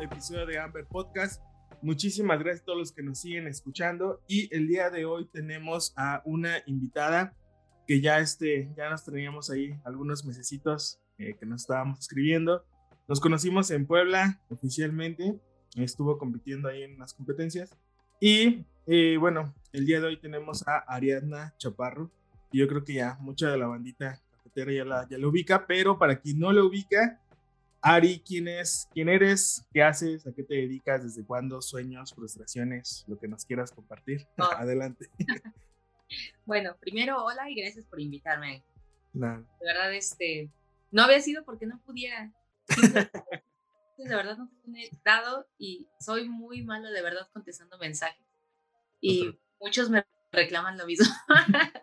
Episodio de Amber Podcast. Muchísimas gracias a todos los que nos siguen escuchando y el día de hoy tenemos a una invitada que ya, este, ya nos teníamos ahí algunos mesecitos eh, que nos estábamos escribiendo. Nos conocimos en Puebla oficialmente, estuvo compitiendo ahí en las competencias y eh, bueno, el día de hoy tenemos a Ariadna Chaparro y yo creo que ya mucha de la bandita cafetera ya la, ya la ubica, pero para quien no la ubica, Ari, ¿quién es? ¿Quién eres? ¿Qué haces? ¿A qué te dedicas? ¿Desde cuándo? ¿Sueños? ¿Frustraciones? Lo que nos quieras compartir. Adelante. bueno, primero, hola y gracias por invitarme. De verdad, este, no había sido porque no pudiera. de verdad no he dado y soy muy malo de verdad contestando mensajes. Y muchos me reclaman lo mismo.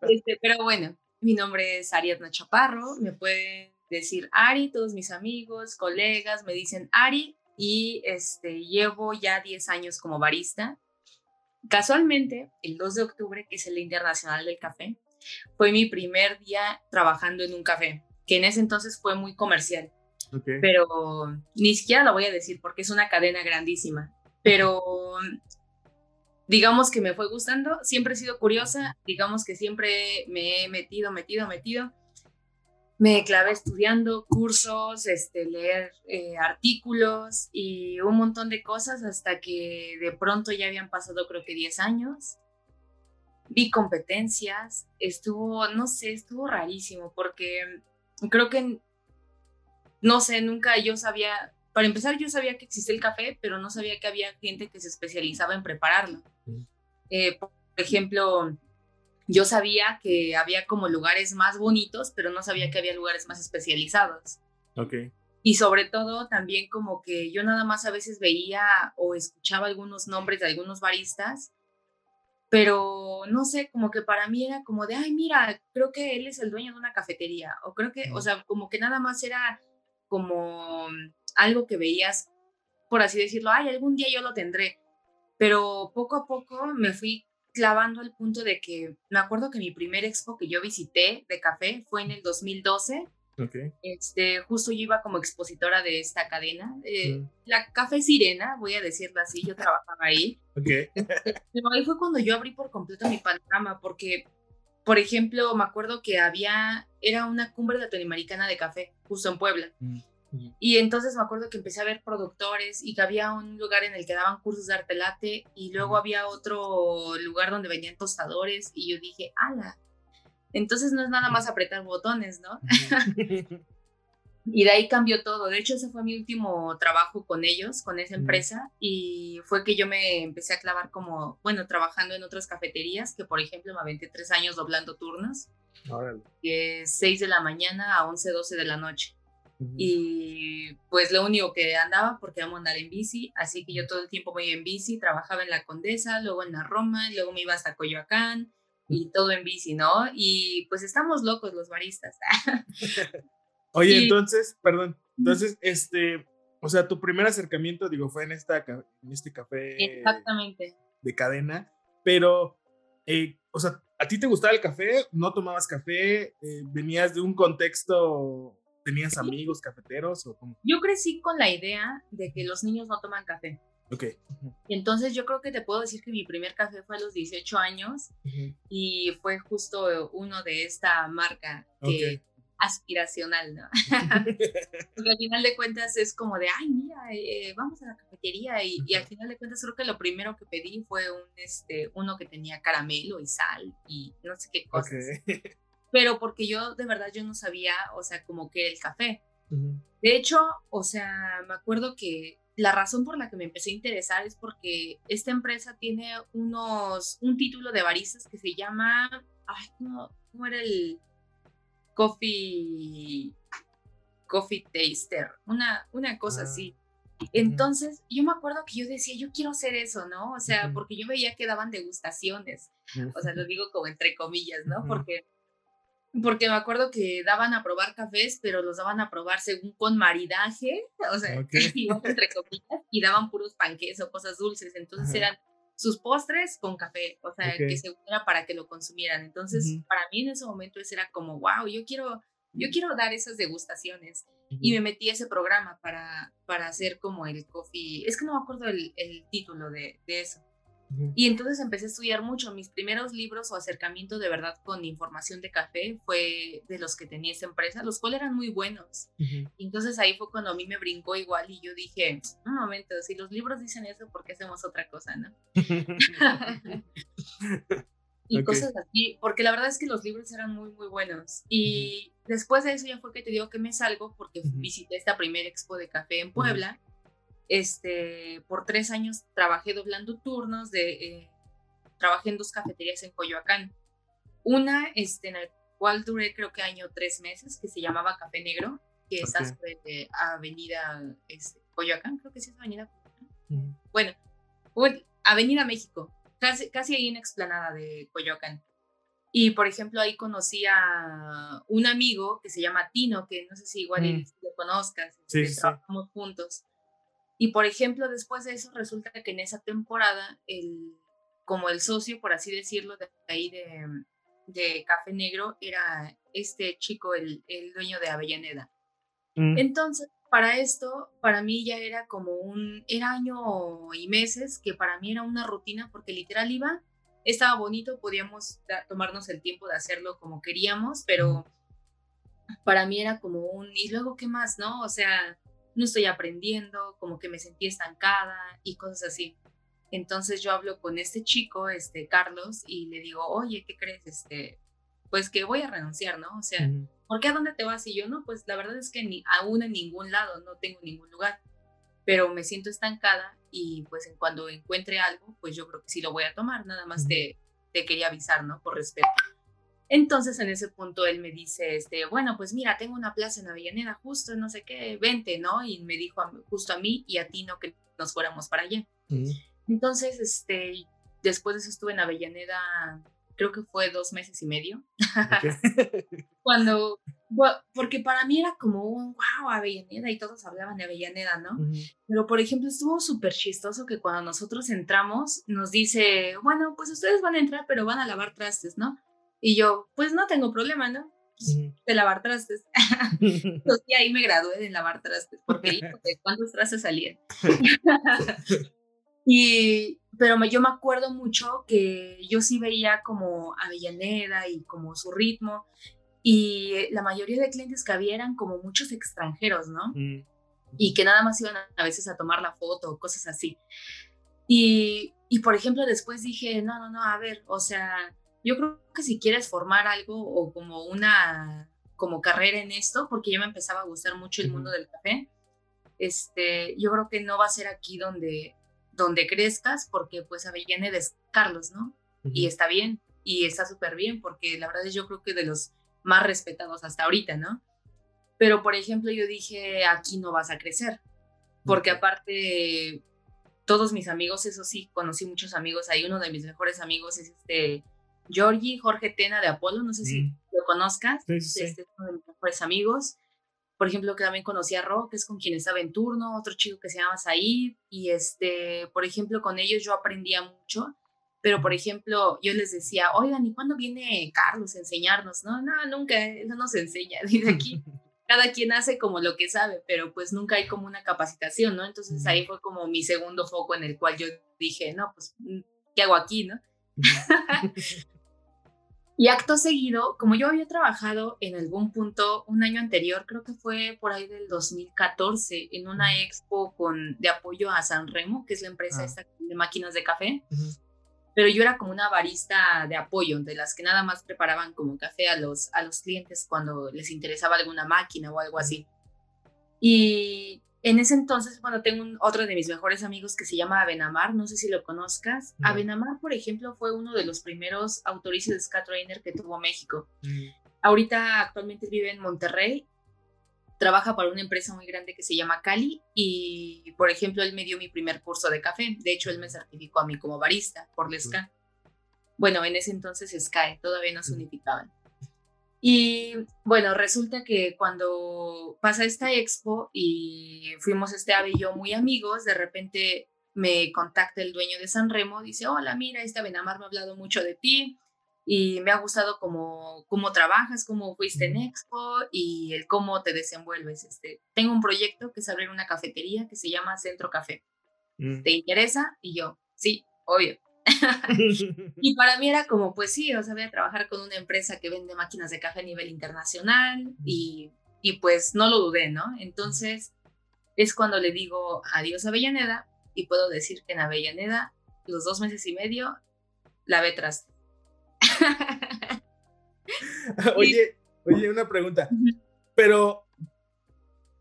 este, pero bueno, mi nombre es Ariadna Chaparro, me pueden decir Ari, todos mis amigos, colegas me dicen Ari y este, llevo ya 10 años como barista. Casualmente, el 2 de octubre, que es el Internacional del Café, fue mi primer día trabajando en un café, que en ese entonces fue muy comercial. Pero ni siquiera lo voy a decir porque es una cadena grandísima. Pero digamos que me fue gustando, siempre he sido curiosa, digamos que siempre me he metido, metido, metido me clavé estudiando cursos, este, leer eh, artículos y un montón de cosas hasta que de pronto ya habían pasado creo que 10 años. Vi competencias, estuvo, no sé, estuvo rarísimo porque creo que, no sé, nunca yo sabía, para empezar yo sabía que existía el café, pero no sabía que había gente que se especializaba en prepararlo. Eh, por ejemplo, yo sabía que había como lugares más bonitos, pero no sabía que había lugares más especializados. Ok. Y sobre todo también como que yo nada más a veces veía o escuchaba algunos nombres de algunos baristas, pero no sé, como que para mí era como de, ay, mira, creo que él es el dueño de una cafetería, o creo que, o sea, como que nada más era como algo que veías, por así decirlo, ay, algún día yo lo tendré, pero poco a poco me fui clavando al punto de que me acuerdo que mi primer expo que yo visité de café fue en el 2012. Okay. Este, justo yo iba como expositora de esta cadena, eh, la Café Sirena, voy a decirlo así, yo trabajaba ahí. Okay. Pero ahí fue cuando yo abrí por completo mi panorama, porque, por ejemplo, me acuerdo que había, era una cumbre latinoamericana de café, justo en Puebla. Mm. Y entonces me acuerdo que empecé a ver productores y que había un lugar en el que daban cursos de arte late y luego había otro lugar donde venían tostadores y yo dije, ala, entonces no es nada más apretar botones, ¿no? y de ahí cambió todo. De hecho, ese fue mi último trabajo con ellos, con esa empresa, y fue que yo me empecé a clavar como, bueno, trabajando en otras cafeterías, que por ejemplo me aventé tres años doblando turnos, de 6 de la mañana a 11, 12 de la noche. Y pues lo único que andaba, porque amo andar en bici, así que yo todo el tiempo voy en bici, trabajaba en la Condesa, luego en la Roma, luego me iba hasta Coyoacán y todo en bici, ¿no? Y pues estamos locos los baristas. Oye, entonces, perdón, entonces, este, o sea, tu primer acercamiento, digo, fue en, esta, en este café. Exactamente. De cadena, pero, eh, o sea, ¿a ti te gustaba el café? ¿No tomabas café? Eh, ¿Venías de un contexto ¿Tenías amigos cafeteros o cómo? Yo crecí con la idea de que los niños no toman café. Ok. Entonces yo creo que te puedo decir que mi primer café fue a los 18 años y fue justo uno de esta marca que aspiracional, ¿no? Porque al final de cuentas es como de, ay, mira, eh, vamos a la cafetería y, y, al final de cuentas creo que lo primero que pedí fue un, este, uno que tenía caramelo y sal y no sé qué cosas. Okay pero porque yo de verdad yo no sabía, o sea, como que el café. De hecho, o sea, me acuerdo que la razón por la que me empecé a interesar es porque esta empresa tiene unos, un título de baristas que se llama, ay, ¿cómo, era el coffee? coffee taster, una, una cosa ah. así. Entonces, yo me acuerdo que yo decía, yo quiero hacer eso, ¿no? O sea, porque yo veía que daban degustaciones, o sea, lo digo como entre comillas, ¿no? Porque porque me acuerdo que daban a probar cafés, pero los daban a probar según con maridaje, o sea, entre comillas, y daban puros panques o cosas dulces. Entonces eran sus postres con café, o sea, que según era para que lo consumieran. Entonces, para mí en ese momento ese era como, wow, yo quiero, yo quiero dar esas degustaciones. Y me metí a ese programa para, para hacer como el coffee, es que no me acuerdo el, el título de, de eso y entonces empecé a estudiar mucho. Mis primeros libros o acercamiento de verdad con información de café fue de los que tenía esa empresa, los cuales eran muy buenos. entonces ahí fue cuando a mí me brincó igual y yo dije, un momento, si los libros dicen eso, ¿por qué hacemos otra cosa, no? y cosas así, porque la verdad es que los libros eran muy, muy buenos. Y después de eso ya fue que te digo que me salgo porque visité esta primera expo de café en Puebla. Este, por tres años trabajé doblando turnos, de, eh, trabajé en dos cafeterías en Coyoacán. Una este, en la cual duré creo que año tres meses, que se llamaba Café Negro, que es sobre Avenida este, Coyoacán, creo que sí es Avenida Bueno, Avenida México, casi, casi ahí en explanada de Coyoacán. Y por ejemplo, ahí conocí a un amigo que se llama Tino, que no sé si igual mm. lo conozcas, este, trabajamos juntos. Y por ejemplo, después de eso resulta que en esa temporada, el, como el socio, por así decirlo, de ahí de, de Café Negro, era este chico, el, el dueño de Avellaneda. Mm. Entonces, para esto, para mí ya era como un, era año y meses que para mí era una rutina porque literal iba, estaba bonito, podíamos tomarnos el tiempo de hacerlo como queríamos, pero para mí era como un, y luego qué más, ¿no? O sea, no estoy aprendiendo, como que me sentí estancada y cosas así. Entonces yo hablo con este chico, este Carlos, y le digo, oye, ¿qué crees? Este, pues que voy a renunciar, ¿no? O sea, ¿por qué a dónde te vas? Y yo, no, pues la verdad es que ni aún en ningún lado, no tengo ningún lugar, pero me siento estancada y pues en cuando encuentre algo, pues yo creo que sí lo voy a tomar, nada más te, te quería avisar, ¿no? Por respeto. Entonces en ese punto él me dice, este, bueno, pues mira, tengo una plaza en Avellaneda justo, no sé qué, vente, ¿no? Y me dijo justo a mí y a ti, ¿no? Que nos fuéramos para allá. Entonces, este, después de eso estuve en Avellaneda, creo que fue dos meses y medio. Cuando, porque para mí era como un, wow, Avellaneda y todos hablaban de Avellaneda, ¿no? Pero, por ejemplo, estuvo súper chistoso que cuando nosotros entramos, nos dice, bueno, pues ustedes van a entrar, pero van a lavar trastes, ¿no? Y yo, pues no tengo problema, ¿no? Pues, de lavar trastes. y ahí me gradué de lavar trastes, porque de cuántos trastes salían. y, pero yo me acuerdo mucho que yo sí veía como Avellaneda y como su ritmo, y la mayoría de clientes que había eran como muchos extranjeros, ¿no? Y que nada más iban a, veces a tomar la foto o cosas así. Y, y, por ejemplo, después dije, no, no, no, a ver, o sea, yo creo que si quieres formar algo o como una como carrera en esto, porque ya me empezaba a gustar mucho el mundo del café, este, yo creo que no va a ser aquí donde, donde crezcas, porque pues Avellaneda es Carlos, ¿no? Y está bien, y está súper bien, porque la verdad es yo creo que de los más respetados hasta ahorita, ¿no? Pero, por ejemplo, yo dije, aquí no vas a crecer, porque aparte, todos mis amigos, eso sí, conocí muchos amigos, hay uno de mis mejores amigos es este Georgie Jorge Tena de Apolo, no sé si mm. lo conozcas, este es uno de mis mejores amigos. Por ejemplo, que también conocí a que es con quien estaba en turno, otro chico que se llama Said, y este, por ejemplo, con ellos yo aprendía mucho, pero por ejemplo, yo les decía, oigan, ¿y cuándo viene Carlos a enseñarnos? No, no, nunca, él no nos enseña, desde aquí cada quien hace como lo que sabe, pero pues nunca hay como una capacitación, ¿no? Entonces ahí fue como mi segundo foco en el cual yo dije, no, pues, ¿qué hago aquí, no? Y acto seguido, como yo había trabajado en algún punto un año anterior, creo que fue por ahí del 2014, en una expo con, de apoyo a San Remo, que es la empresa ah. esta de máquinas de café, pero yo era como una barista de apoyo, de las que nada más preparaban como café a los, a los clientes cuando les interesaba alguna máquina o algo así. Y en ese entonces, bueno, tengo otro de mis mejores amigos que se llama Abenamar, no sé si lo conozcas. Abenamar, por ejemplo, fue uno de los primeros autorices de Ska Trainer que tuvo México. Mm. Ahorita actualmente vive en Monterrey. trabaja para una empresa muy grande que se llama Cali y, por ejemplo, él me dio mi primer curso de café. De hecho, él me certificó a mí como barista por la SCA. Bueno, en ese entonces SCAE, todavía no se unificaban. Y bueno, resulta que cuando pasa esta expo y fuimos este ave y yo muy amigos, de repente me contacta el dueño de San Remo, dice, hola, mira, este Benamar me ha hablado mucho de ti, y me ha gustado cómo, cómo trabajas, cómo fuiste en Expo y el cómo te desenvuelves. Este, tengo un proyecto que es abrir una cafetería que se llama Centro Café. Mm. ¿Te interesa? Y yo, sí, obvio. y para mí era como, pues sí, o sea, voy a trabajar con una empresa que vende máquinas de café a nivel internacional y, y pues no lo dudé, ¿no? Entonces es cuando le digo adiós a Avellaneda y puedo decir que en Avellaneda los dos meses y medio la ve tras oye, oye, una pregunta. Pero,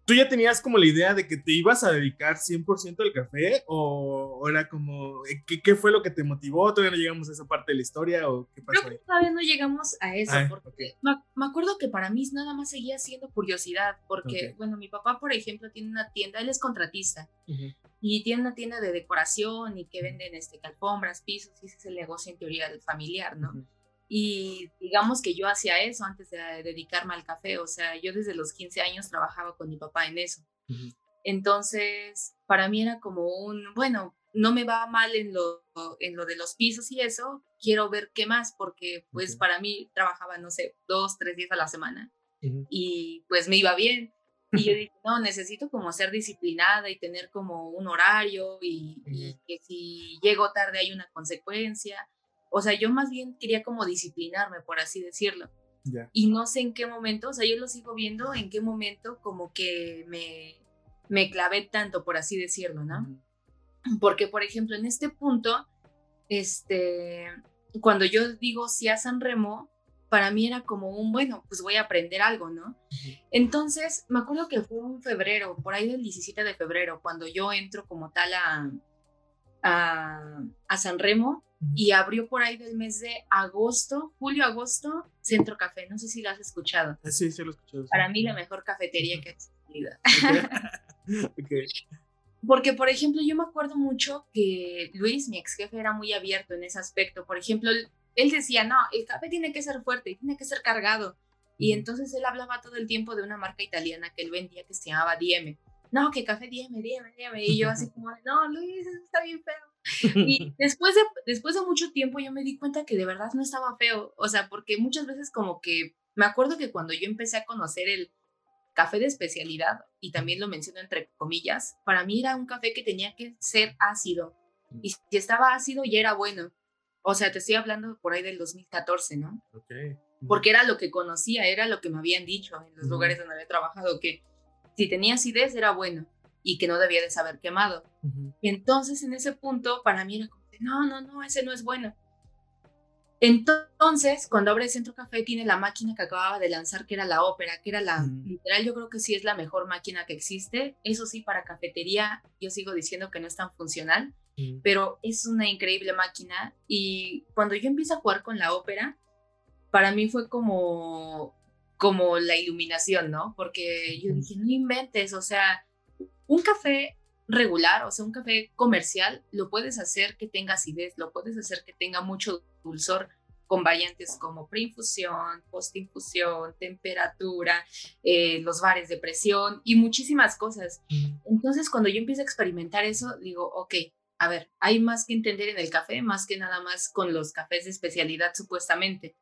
¿tú ya tenías como la idea de que te ibas a dedicar 100% al café? ¿O, era como, eh, ¿qué, fue lo que te motivó? ¿Todavía no llegamos a esa parte de la historia? ¿O qué pasó Creo que todavía no llegamos a eso. Ah, porque me, acuerdo que para mí nada más seguía siendo curiosidad. Porque, bueno, mi papá, por ejemplo, tiene una tienda, él es contratista. Y tiene una tienda de decoración y que venden este, alfombras, pisos, y ese es el negocio en teoría del familiar, ¿no? Y digamos que yo hacía eso antes de dedicarme al café, o sea, yo desde los 15 años trabajaba con mi papá en eso. Entonces, para mí era como un, bueno, no me va mal en lo, en lo de los pisos y eso, quiero ver qué más, porque pues para mí trabajaba, no sé, dos, tres días a la semana y pues me iba bien. Y yo dije, no, necesito como ser disciplinada y tener como un horario y, y que si llego tarde hay una consecuencia o sea, yo más bien quería como disciplinarme, por así decirlo. Y no sé en qué momento, o sea, yo lo sigo viendo en qué momento como que me, me clavé tanto, por así decirlo, ¿no? Porque, por ejemplo, en este punto, este, cuando yo digo sí a San Remo, para mí era como un, bueno, pues voy a aprender algo, ¿no? Entonces, me acuerdo que fue en febrero, por ahí del 17 de febrero, cuando yo entro como tal a, a, a San Remo, y abrió por ahí del mes de agosto, julio-agosto, Centro Café. No sé si lo has escuchado. Ah, sí, sí lo he escuchado. Para mí la mejor cafetería que ha existido. Porque, por ejemplo, yo me acuerdo mucho que Luis, mi ex jefe, era muy abierto en ese aspecto. Por ejemplo, él, decía, no, el café tiene que ser fuerte, tiene que ser cargado. Y entonces él hablaba todo el tiempo de una marca italiana que él vendía que se llamaba Dieme. No, que café Dieme, Dieme, Dieme. Y yo así como, no, Luis, eso está bien feo. Y después de, después de mucho tiempo yo me di cuenta que de verdad no estaba feo, o sea, porque muchas veces como que, me acuerdo que cuando yo empecé a conocer el café de especialidad, y también lo menciono entre comillas, para mí era un café que tenía que ser ácido, y si estaba ácido ya era bueno. O sea, te estoy hablando por ahí del 2014, ¿no? Porque era lo que conocía, era lo que me habían dicho en los lugares donde había trabajado, que si tenía acidez era bueno y que no debía de saber quemado. Y entonces en ese punto para mí era como, no, no, no, ese no es bueno. Entonces, cuando abre el Centro Café, tiene la máquina que acababa de lanzar, que era la ópera, que era la, literal, yo creo que sí es la mejor máquina que existe. Eso sí, para cafetería, yo sigo diciendo que no es tan funcional, pero es una increíble máquina. Y cuando yo empiezo a jugar con la ópera, para mí fue como, como la iluminación, ¿no? Porque yo dije, no inventes, o sea, un café regular, o sea, un café comercial, lo puedes hacer que tenga acidez, lo puedes hacer que tenga mucho dulzor con variantes como preinfusión, postinfusión, temperatura, eh, los bares de presión y muchísimas cosas. Entonces, cuando yo empiezo a experimentar eso, digo, ok, a ver, hay más que entender en el café, más que nada más con los cafés de especialidad, supuestamente.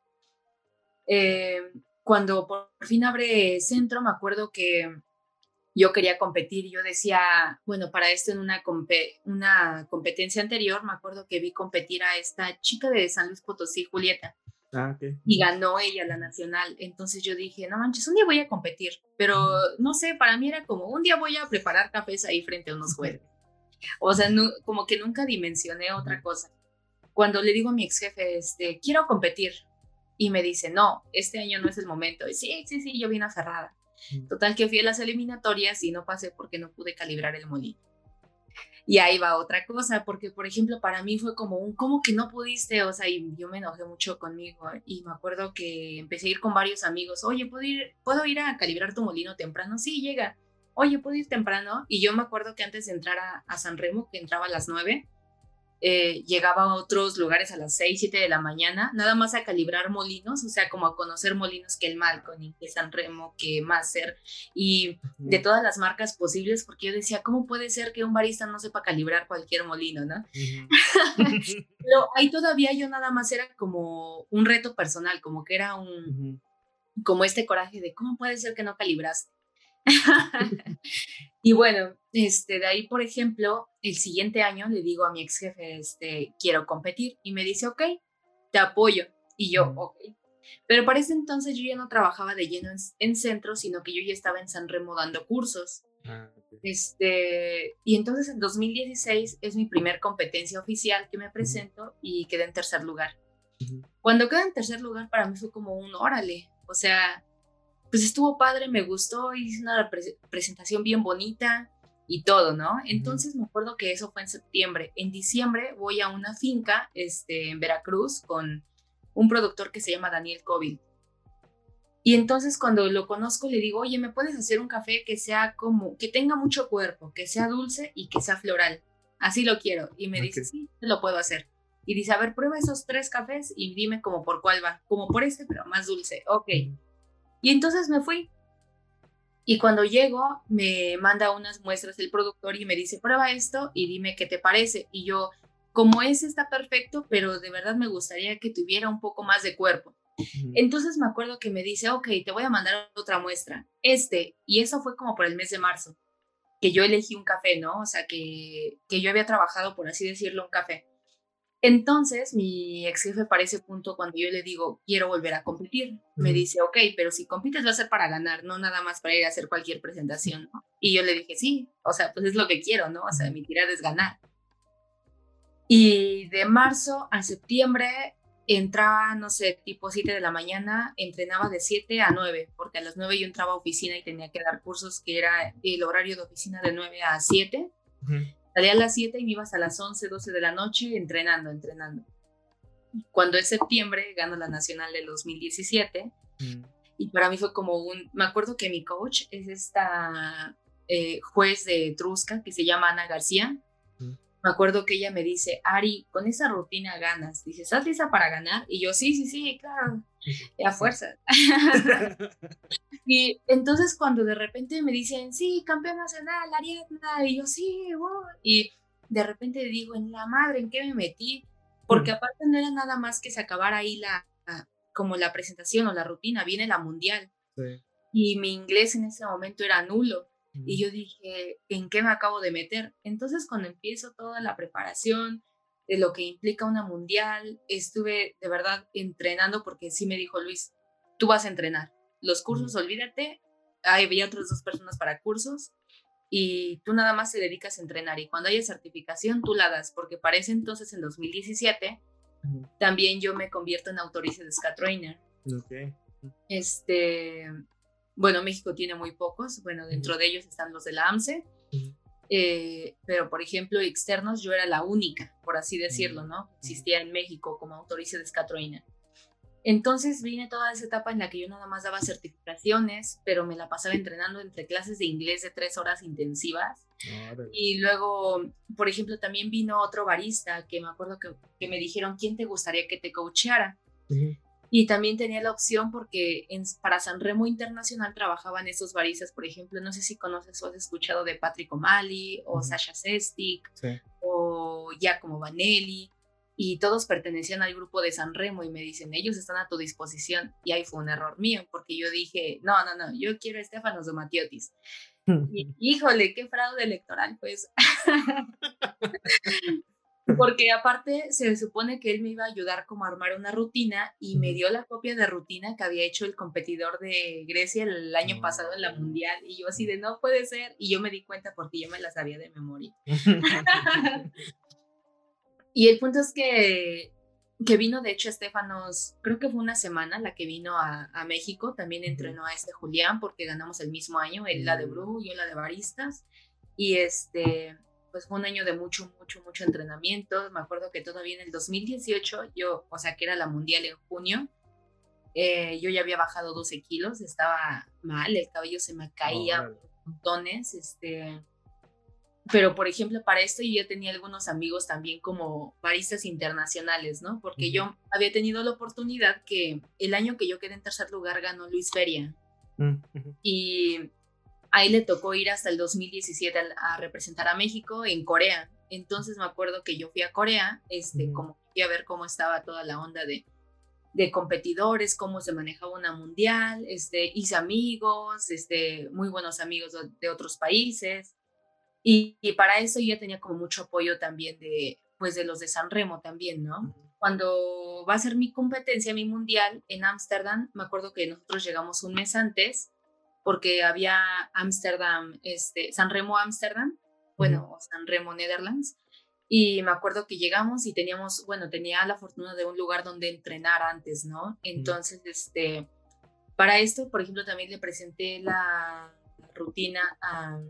Eh, cuando por fin abre centro, me acuerdo que yo quería competir. Yo decía, bueno, para esto en una, una competencia anterior, me acuerdo que vi competir a esta chica de San Luis Potosí, Julieta. Ah, Y ganó ella la nacional. Entonces yo dije, no manches, un día voy a competir. Pero no sé, para mí era como, un día voy a preparar cafés ahí frente a unos jueces. O sea, como que nunca dimensioné otra cosa. Cuando le digo a mi ex jefe, este, quiero competir. Y me dice, no, este año no es el momento. Y sí, sí, sí, yo vine aferrada. Total que fui a las eliminatorias y no pasé porque no pude calibrar el molino. Y ahí va otra cosa, porque por ejemplo para mí fue como un, ¿cómo que no pudiste? O sea, y yo me enojé mucho conmigo y me acuerdo que empecé a ir con varios amigos, oye, ¿puedo ir, ¿puedo ir a calibrar tu molino temprano? Sí, llega. Oye, ¿puedo ir temprano? Y yo me acuerdo que antes de entrar a, a San Remo, que entraba a las nueve, eh, llegaba a otros lugares a las 6, 7 de la mañana, nada más a calibrar molinos, o sea, como a conocer molinos que el Malconi, que San Remo, que Maser, y de todas las marcas posibles, porque yo decía, ¿cómo puede ser que un barista no sepa calibrar cualquier molino, no? Pero ahí todavía yo nada más era como un reto personal, como que era un, como este coraje de, ¿cómo puede ser que no calibras? y bueno, este, de ahí, por ejemplo, el siguiente año le digo a mi ex jefe, este, quiero competir. Y me dice, ok, te apoyo. Y yo, ok. Pero para ese entonces yo ya no trabajaba de lleno en, centro, sino que yo ya estaba en San Remo dando cursos. Ah, este, y entonces en 2016 es mi primer competencia oficial que me presento y quedé en tercer lugar. Cuando quedé en tercer lugar para mí fue como un órale, o sea, pues estuvo padre, me gustó, hice una presentación bien bonita y todo, ¿no? Entonces me acuerdo que eso fue en septiembre. En diciembre voy a una finca este, en Veracruz con un productor que se llama Daniel Covil. Y entonces cuando lo conozco le digo, oye, ¿me puedes hacer un café que sea como, que tenga mucho cuerpo, que sea dulce y que sea floral? Así lo quiero. Y me dice, sí, lo puedo hacer. Y dice, a ver, prueba esos tres cafés y dime como por cuál va. Como por este, pero más dulce. Ok. Y entonces me fui. Y cuando llego, me manda unas muestras el productor y me dice, prueba esto y dime qué te parece. Y yo, como ese está perfecto, pero de verdad me gustaría que tuviera un poco más de cuerpo. Entonces me acuerdo que me dice, ok, te voy a mandar otra muestra. Este, y eso fue como por el mes de marzo, que yo elegí un café, ¿no? O sea, que, que yo había trabajado, por así decirlo, un café. Entonces, mi ex jefe para ese punto, cuando yo le digo, quiero volver a competir, me dice, ok, pero si compites va a ser para ganar, no nada más para ir a hacer cualquier presentación. Y yo le dije, sí, o sea, pues es lo que quiero, ¿no? O sea, mi tirada es ganar. Y de marzo a septiembre entraba, no sé, tipo 7 de la mañana, entrenaba de 7 a 9, porque a las 9 yo entraba a oficina y tenía que dar cursos que era el horario de oficina de 9 a 7. Salía a las 7 y me iba hasta las 11, 12 de la noche entrenando, entrenando. Cuando es septiembre, gano la nacional del 2017. Mm. Y para mí fue como un... Me acuerdo que mi coach es esta eh, juez de Trusca que se llama Ana García. Mm. Me acuerdo que ella me dice, Ari, con esa rutina ganas. Dice, ¿estás lista para ganar? Y yo, sí, sí, sí, claro. a fuerza. y entonces cuando de repente me dicen, sí, campeón nacional, Ariadna, y yo, sí, y de repente digo, en la madre, ¿en qué me metí? Porque aparte no era nada más que se acabara ahí la, como la presentación o la rutina, viene la mundial. Y mi inglés en ese momento era nulo. Y yo dije, ¿en qué me acabo de meter? Entonces cuando empiezo toda la preparación, de lo que implica una mundial. Estuve de verdad entrenando porque sí me dijo Luis, tú vas a entrenar. Los cursos, olvídate. había otras dos personas para cursos y tú nada más te dedicas a entrenar y cuando haya certificación tú la das porque para ese entonces en 2017 también yo me convierto en autorice de Ska Trainer. Este, bueno, México tiene muy pocos, bueno, dentro de ellos están los de la AMSE eh, pero por ejemplo externos yo era la única, por así decirlo, ¿no? Existía en México como autorice de escatroína. Entonces vine toda esa etapa en la que yo nada más daba certificaciones, pero me la pasaba entrenando entre clases de inglés de tres horas intensivas. Y luego, por ejemplo, también vino otro barista que me acuerdo que, que me dijeron, ¿quién te gustaría que te coacheara? Y también tenía la opción porque en, para San Remo Internacional trabajaban esos baristas, por ejemplo, no sé si conoces o has escuchado de Patrick O'Malley o Sasha Sestic o Giacomo Vanelli y todos pertenecían al grupo de San Remo y me dicen, ellos están a tu disposición. Y ahí fue un error mío porque yo dije, no, no, no, yo quiero a Estefanos de Matiotis. y, híjole, qué fraude electoral, pues. Porque aparte se supone que él me iba a ayudar como a armar una rutina y me dio la copia de rutina que había hecho el competidor de Grecia el año pasado en la mundial y yo así de no puede ser y yo me di cuenta porque yo me la sabía de memoria. y el punto es que, que vino de hecho Estefanos, creo que fue una semana la que vino a, a México, también entrenó a este Julián porque ganamos el mismo año, él la de mm. Bru, yo la de Baristas y este pues fue un año de mucho, mucho, mucho entrenamiento. Me acuerdo que todavía en el 2018, yo, o sea, que era la mundial en junio, eh, yo ya había bajado 12 kilos, estaba mal, el cabello se me caía montones, este, pero por ejemplo para esto yo tenía algunos amigos también como baristas internacionales, ¿no? Porque yo había tenido la oportunidad que el año que yo quedé en tercer lugar ganó Luis Feria mm, y ahí le tocó ir hasta el 2017 a, representar a México en Corea. Entonces me acuerdo que yo fui a Corea, este, como fui a ver cómo estaba toda la onda de de competidores, cómo se manejaba una mundial, este, hice amigos, este, muy buenos amigos de, otros países. Y, para eso ya tenía como mucho apoyo también de, pues de los de San Remo también, ¿no? Cuando va a ser mi competencia, mi mundial en Ámsterdam, me acuerdo que nosotros llegamos un mes antes porque había Ámsterdam, este, San Remo Ámsterdam, bueno, San Remo Netherlands, y me acuerdo que llegamos y teníamos, bueno, tenía la fortuna de un lugar donde entrenar antes, ¿no? Entonces, este, para esto, por ejemplo, también le presenté la rutina a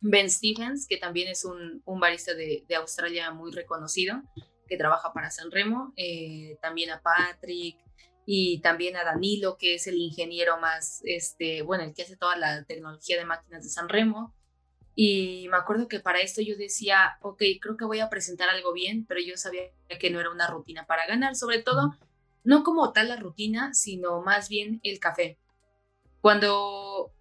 Ben Stephens, que también es un, un barista de, de, Australia muy reconocido, que trabaja para San Remo, eh, también a Patrick y también a Danilo, que es el ingeniero más, este, bueno, el que hace toda la tecnología de máquinas de San Remo. Y me acuerdo que para esto yo decía, ok, creo que voy a presentar algo bien, pero yo sabía que no era una rutina para ganar, sobre todo, no como tal la rutina, sino más bien el café. Cuando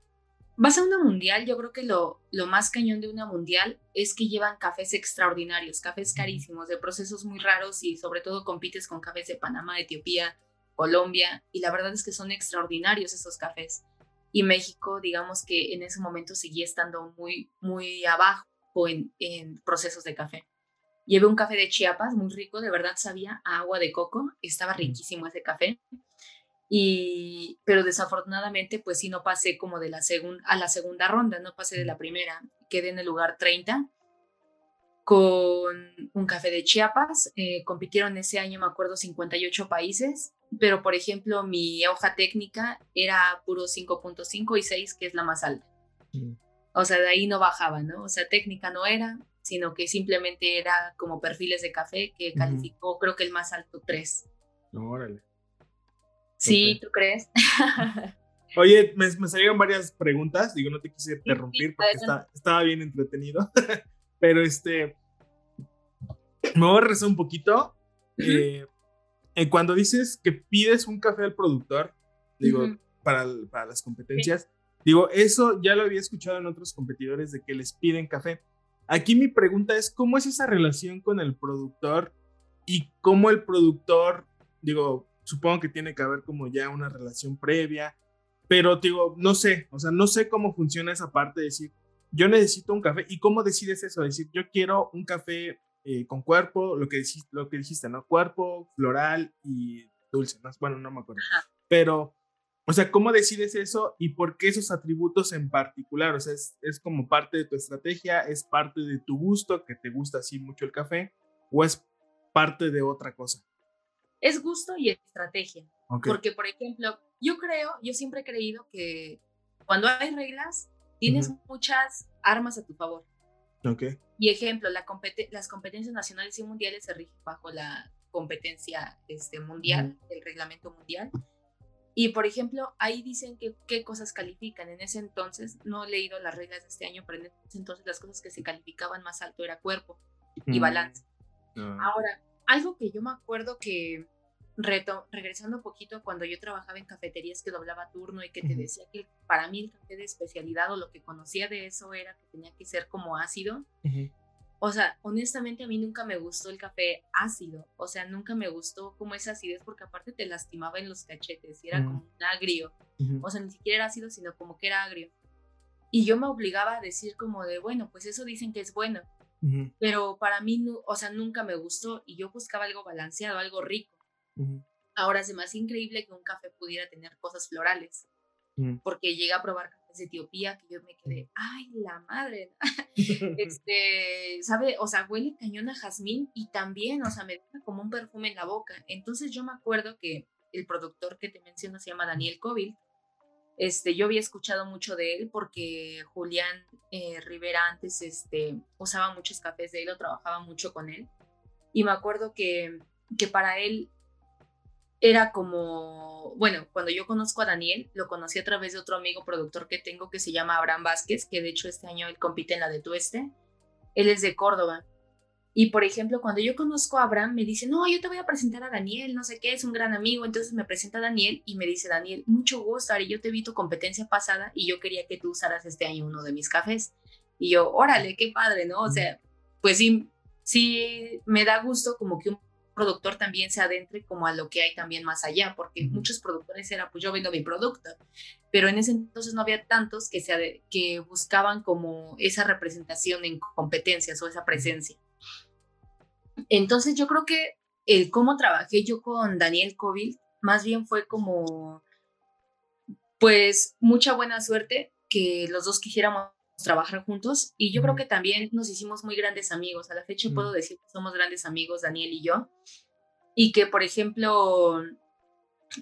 vas a una mundial, yo creo que lo, lo más cañón de una mundial es que llevan cafés extraordinarios, cafés carísimos, de procesos muy raros y sobre todo compites con cafés de Panamá, Etiopía, Colombia, y la verdad es que son extraordinarios esos cafés y México, digamos que en ese momento seguía estando muy, muy abajo en, en procesos de café. Llevé un café de Chiapas muy rico, de verdad sabía agua de coco, estaba riquísimo ese café. Y, pero desafortunadamente, pues sí, no pasé como de la segunda a la segunda ronda, no pasé de la primera, quedé en el lugar 30 con un café de Chiapas. Eh, compitieron ese año, me acuerdo, 58 países pero por ejemplo mi hoja técnica era puro 5.5 y 6, que es la más alta. Mm. O sea, de ahí no bajaba, ¿no? O sea, técnica no era, sino que simplemente era como perfiles de café que calificó, creo que el más alto 3. No, órale. Sí, ¿tú crees? Oye, me, salieron varias preguntas, digo, no te quise interrumpir porque estaba bien entretenido, pero este, me voy a rezar un poquito. eh, eh, cuando dices que pides un café al productor, digo, para, para, las competencias, digo, eso ya lo había escuchado en otros competidores de que les piden café. Aquí mi pregunta es, ¿cómo es esa relación con el productor y cómo el productor, digo, supongo que tiene que haber como ya una relación previa, pero digo, no sé, o sea, no sé cómo funciona esa parte de decir, yo necesito un café y cómo decides eso, decir, yo quiero un café eh, con cuerpo, lo que, lo que dijiste, ¿no? Cuerpo, floral y dulce, ¿no? Bueno, no me acuerdo. Pero, o sea, ¿cómo decides eso y por qué esos atributos en particular? O sea, ¿es, ¿es, como parte de tu estrategia? ¿Es parte de tu gusto, que te gusta así mucho el café? ¿O es parte de otra cosa? Es gusto y estrategia. Porque, por ejemplo, yo creo, yo siempre he creído que cuando hay reglas, tienes muchas armas a tu favor. Y ejemplo, la las competencias nacionales y mundiales se rigen bajo la competencia este, mundial, el reglamento mundial. Y por ejemplo, ahí dicen que qué cosas califican. En ese entonces, no he leído las reglas de este año, pero en ese entonces las cosas que se calificaban más alto era cuerpo y balance. Ah. Ahora, algo que yo me acuerdo que reto, regresando un poquito cuando yo trabajaba en cafeterías que doblaba turno y que te decía que para mí el café de especialidad o lo que conocía de eso era que tenía que ser como ácido. O sea, honestamente a mí nunca me gustó el café ácido, o sea, nunca me gustó como esa acidez porque aparte te lastimaba en los cachetes y era como un agrio, o sea, ni siquiera era ácido, sino como que era agrio. Y yo me obligaba a decir como de, bueno, pues eso dicen que es bueno, pero para mí, o sea, nunca me gustó y yo buscaba algo balanceado, algo rico. Ahora se me hace increíble que un café pudiera tener cosas florales, mm. porque llegué a probar cafés de Etiopía que yo me quedé, ay, la madre, este, sabe, o sea, huele cañón a jazmín y también, o sea, me deja como un perfume en la boca. Entonces yo me acuerdo que el productor que te menciono se llama Daniel Covil Este, yo había escuchado mucho de él porque Julián eh, Rivera antes este, usaba muchos cafés de él o trabajaba mucho con él. Y me acuerdo que, que para él era como, bueno, cuando yo conozco a Daniel, lo conocí a través de otro amigo productor que tengo que se llama Abraham Vázquez, que de hecho este año él compite en la de Tueste. Él es de Córdoba. Y por ejemplo, cuando yo conozco a Abraham, me dice, no, yo te voy a presentar a Daniel, no sé qué, es un gran amigo. Entonces me presenta a Daniel y me dice, Daniel, mucho gusto, Ari, yo te vi tu competencia pasada y yo quería que tú usaras este año uno de mis cafés. Y yo, órale, qué padre, ¿no? O sea, pues sí, sí me da gusto como que un productor también se adentre como a lo que hay también más allá, porque muchos productores eran, pues yo vendo mi producto, pero en ese entonces no había tantos que, se, que buscaban como esa representación en competencias o esa presencia. Entonces yo creo que el cómo trabajé yo con Daniel Covil más bien fue como, pues, mucha buena suerte que los dos quisiéramos trabajar juntos y yo creo que también nos hicimos muy grandes amigos. A la fecha puedo decir que somos grandes amigos, Daniel y yo. Y que, por ejemplo,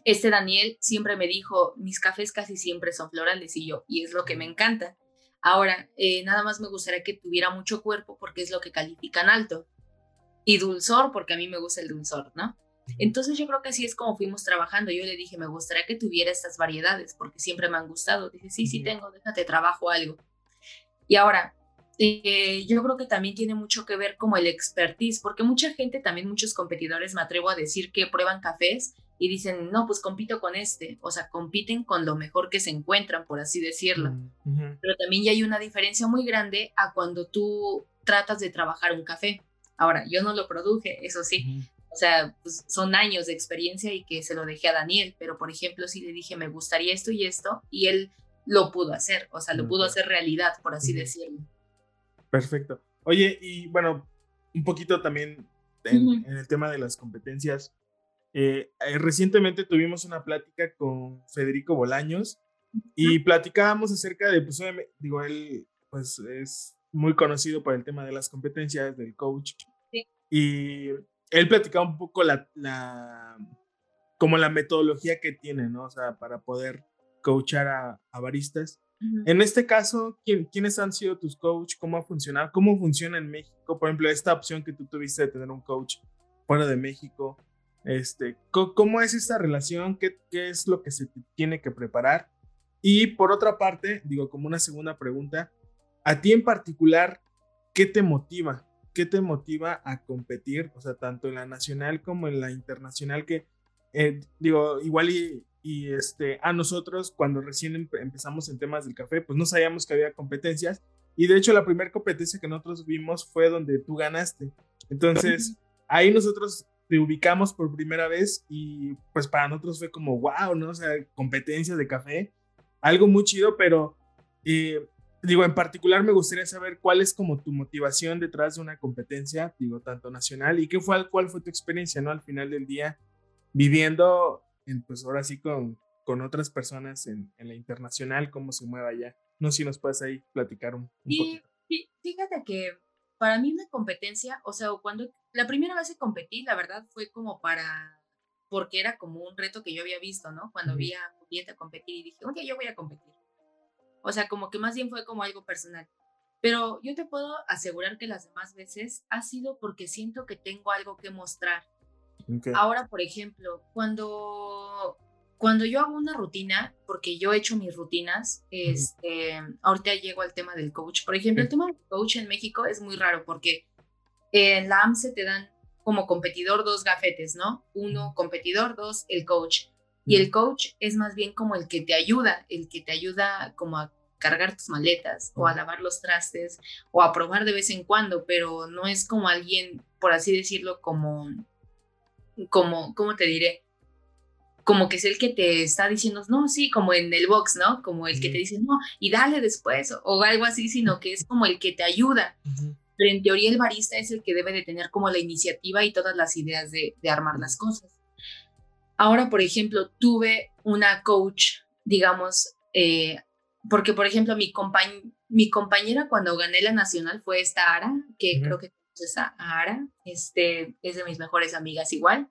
este Daniel siempre me dijo, mis cafés casi siempre son florales y yo, y es lo que me encanta. Ahora, eh, nada más me gustaría que tuviera mucho cuerpo porque es lo que califican alto y dulzor, porque a mí me gusta el dulzor, ¿no? Entonces yo creo que así es como fuimos trabajando. Yo le dije, me gustaría que tuviera estas variedades, porque siempre me han gustado. Dije, sí, sí tengo, déjate, trabajo algo. Y ahora, eh, yo creo que también tiene mucho que ver como el expertise, porque mucha gente, también muchos competidores, me atrevo a decir que prueban cafés y dicen, no, pues compito con este, o sea, compiten con lo mejor que se encuentran, por así decirlo. Pero también ya hay una diferencia muy grande a cuando tú tratas de trabajar un café. Ahora, yo no lo produje, eso sí. O sea, pues son años de experiencia y que se lo dejé a Daniel, pero por ejemplo, sí le dije, me gustaría esto y esto, y él lo pudo hacer, o sea, lo pudo hacer realidad, por así decirlo. Perfecto. Oye, y bueno, un poquito también en, el tema de las competencias. Eh, eh, recientemente tuvimos una plática con Federico Bolaños y platicábamos acerca de, pues, digo, él pues es muy conocido por el tema de las competencias, del coach. Y él platicaba un poco la, la, como la metodología que tiene, ¿no? O sea, para poder coachar a, a baristas. En este caso, ¿quién, ¿quiénes han sido tus coaches? ¿Cómo ha funcionado? ¿Cómo funciona en México? Por ejemplo, esta opción que tú tuviste de tener un coach fuera de México. Este, ¿Cómo es esta relación? ¿Qué, ¿Qué es lo que se tiene que preparar? Y por otra parte, digo, como una segunda pregunta, a ti en particular, ¿qué te motiva? ¿Qué te motiva a competir? O sea, tanto en la nacional como en la internacional, que eh, digo, igual y, y, este, a nosotros cuando recién empezamos en temas del café, pues no sabíamos que había competencias. Y de hecho la primera competencia que nosotros vimos fue donde tú ganaste. Entonces, ahí nosotros te ubicamos por primera vez y pues para nosotros fue como, wow, ¿no? O sea, competencias de café, algo muy chido, pero eh, digo, en particular me gustaría saber cuál es como tu motivación detrás de una competencia, digo, tanto nacional, y qué fue, cuál fue tu experiencia, ¿no? Al final del día, viviendo, en, pues ahora sí con, con otras personas en, en, la internacional, cómo se mueve allá. No sé si nos puedes ahí platicar un, y, Fíjate que para mí una competencia, o sea, cuando la primera vez que competí, la verdad fue como para, porque era como un reto que yo había visto, ¿no? Cuando vi a Julieta competir y dije, un día yo voy a competir. O sea, como que más bien fue como algo personal. Pero yo te puedo asegurar que las demás veces ha sido porque siento que tengo algo que mostrar. Ahora, por ejemplo, cuando, cuando yo hago una rutina, porque yo he hecho mis rutinas, este, ahorita llego al tema del coach. Por ejemplo, el tema del coach en México es muy raro porque en la AMSE te dan como competidor dos gafetes, ¿no? Uno competidor, dos el coach. Y el coach es más bien como el que te ayuda, el que te ayuda como a cargar tus maletas o a lavar los trastes o a probar de vez en cuando, pero no es como alguien, por así decirlo, como, como, ¿cómo te diré? Como que es el que te está diciendo, no, sí, como en el box, ¿no? Como el que te dice, no, y dale después o, algo así, sino que es como el que te ayuda. Pero en teoría el barista es el que debe de tener como la iniciativa y todas las ideas de, de armar las cosas. Ahora, por ejemplo, tuve una coach, digamos, eh, porque, por ejemplo, mi, mi compañera cuando gané la nacional fue esta Ara, que creo que es a Ara, este, es de mis mejores amigas igual.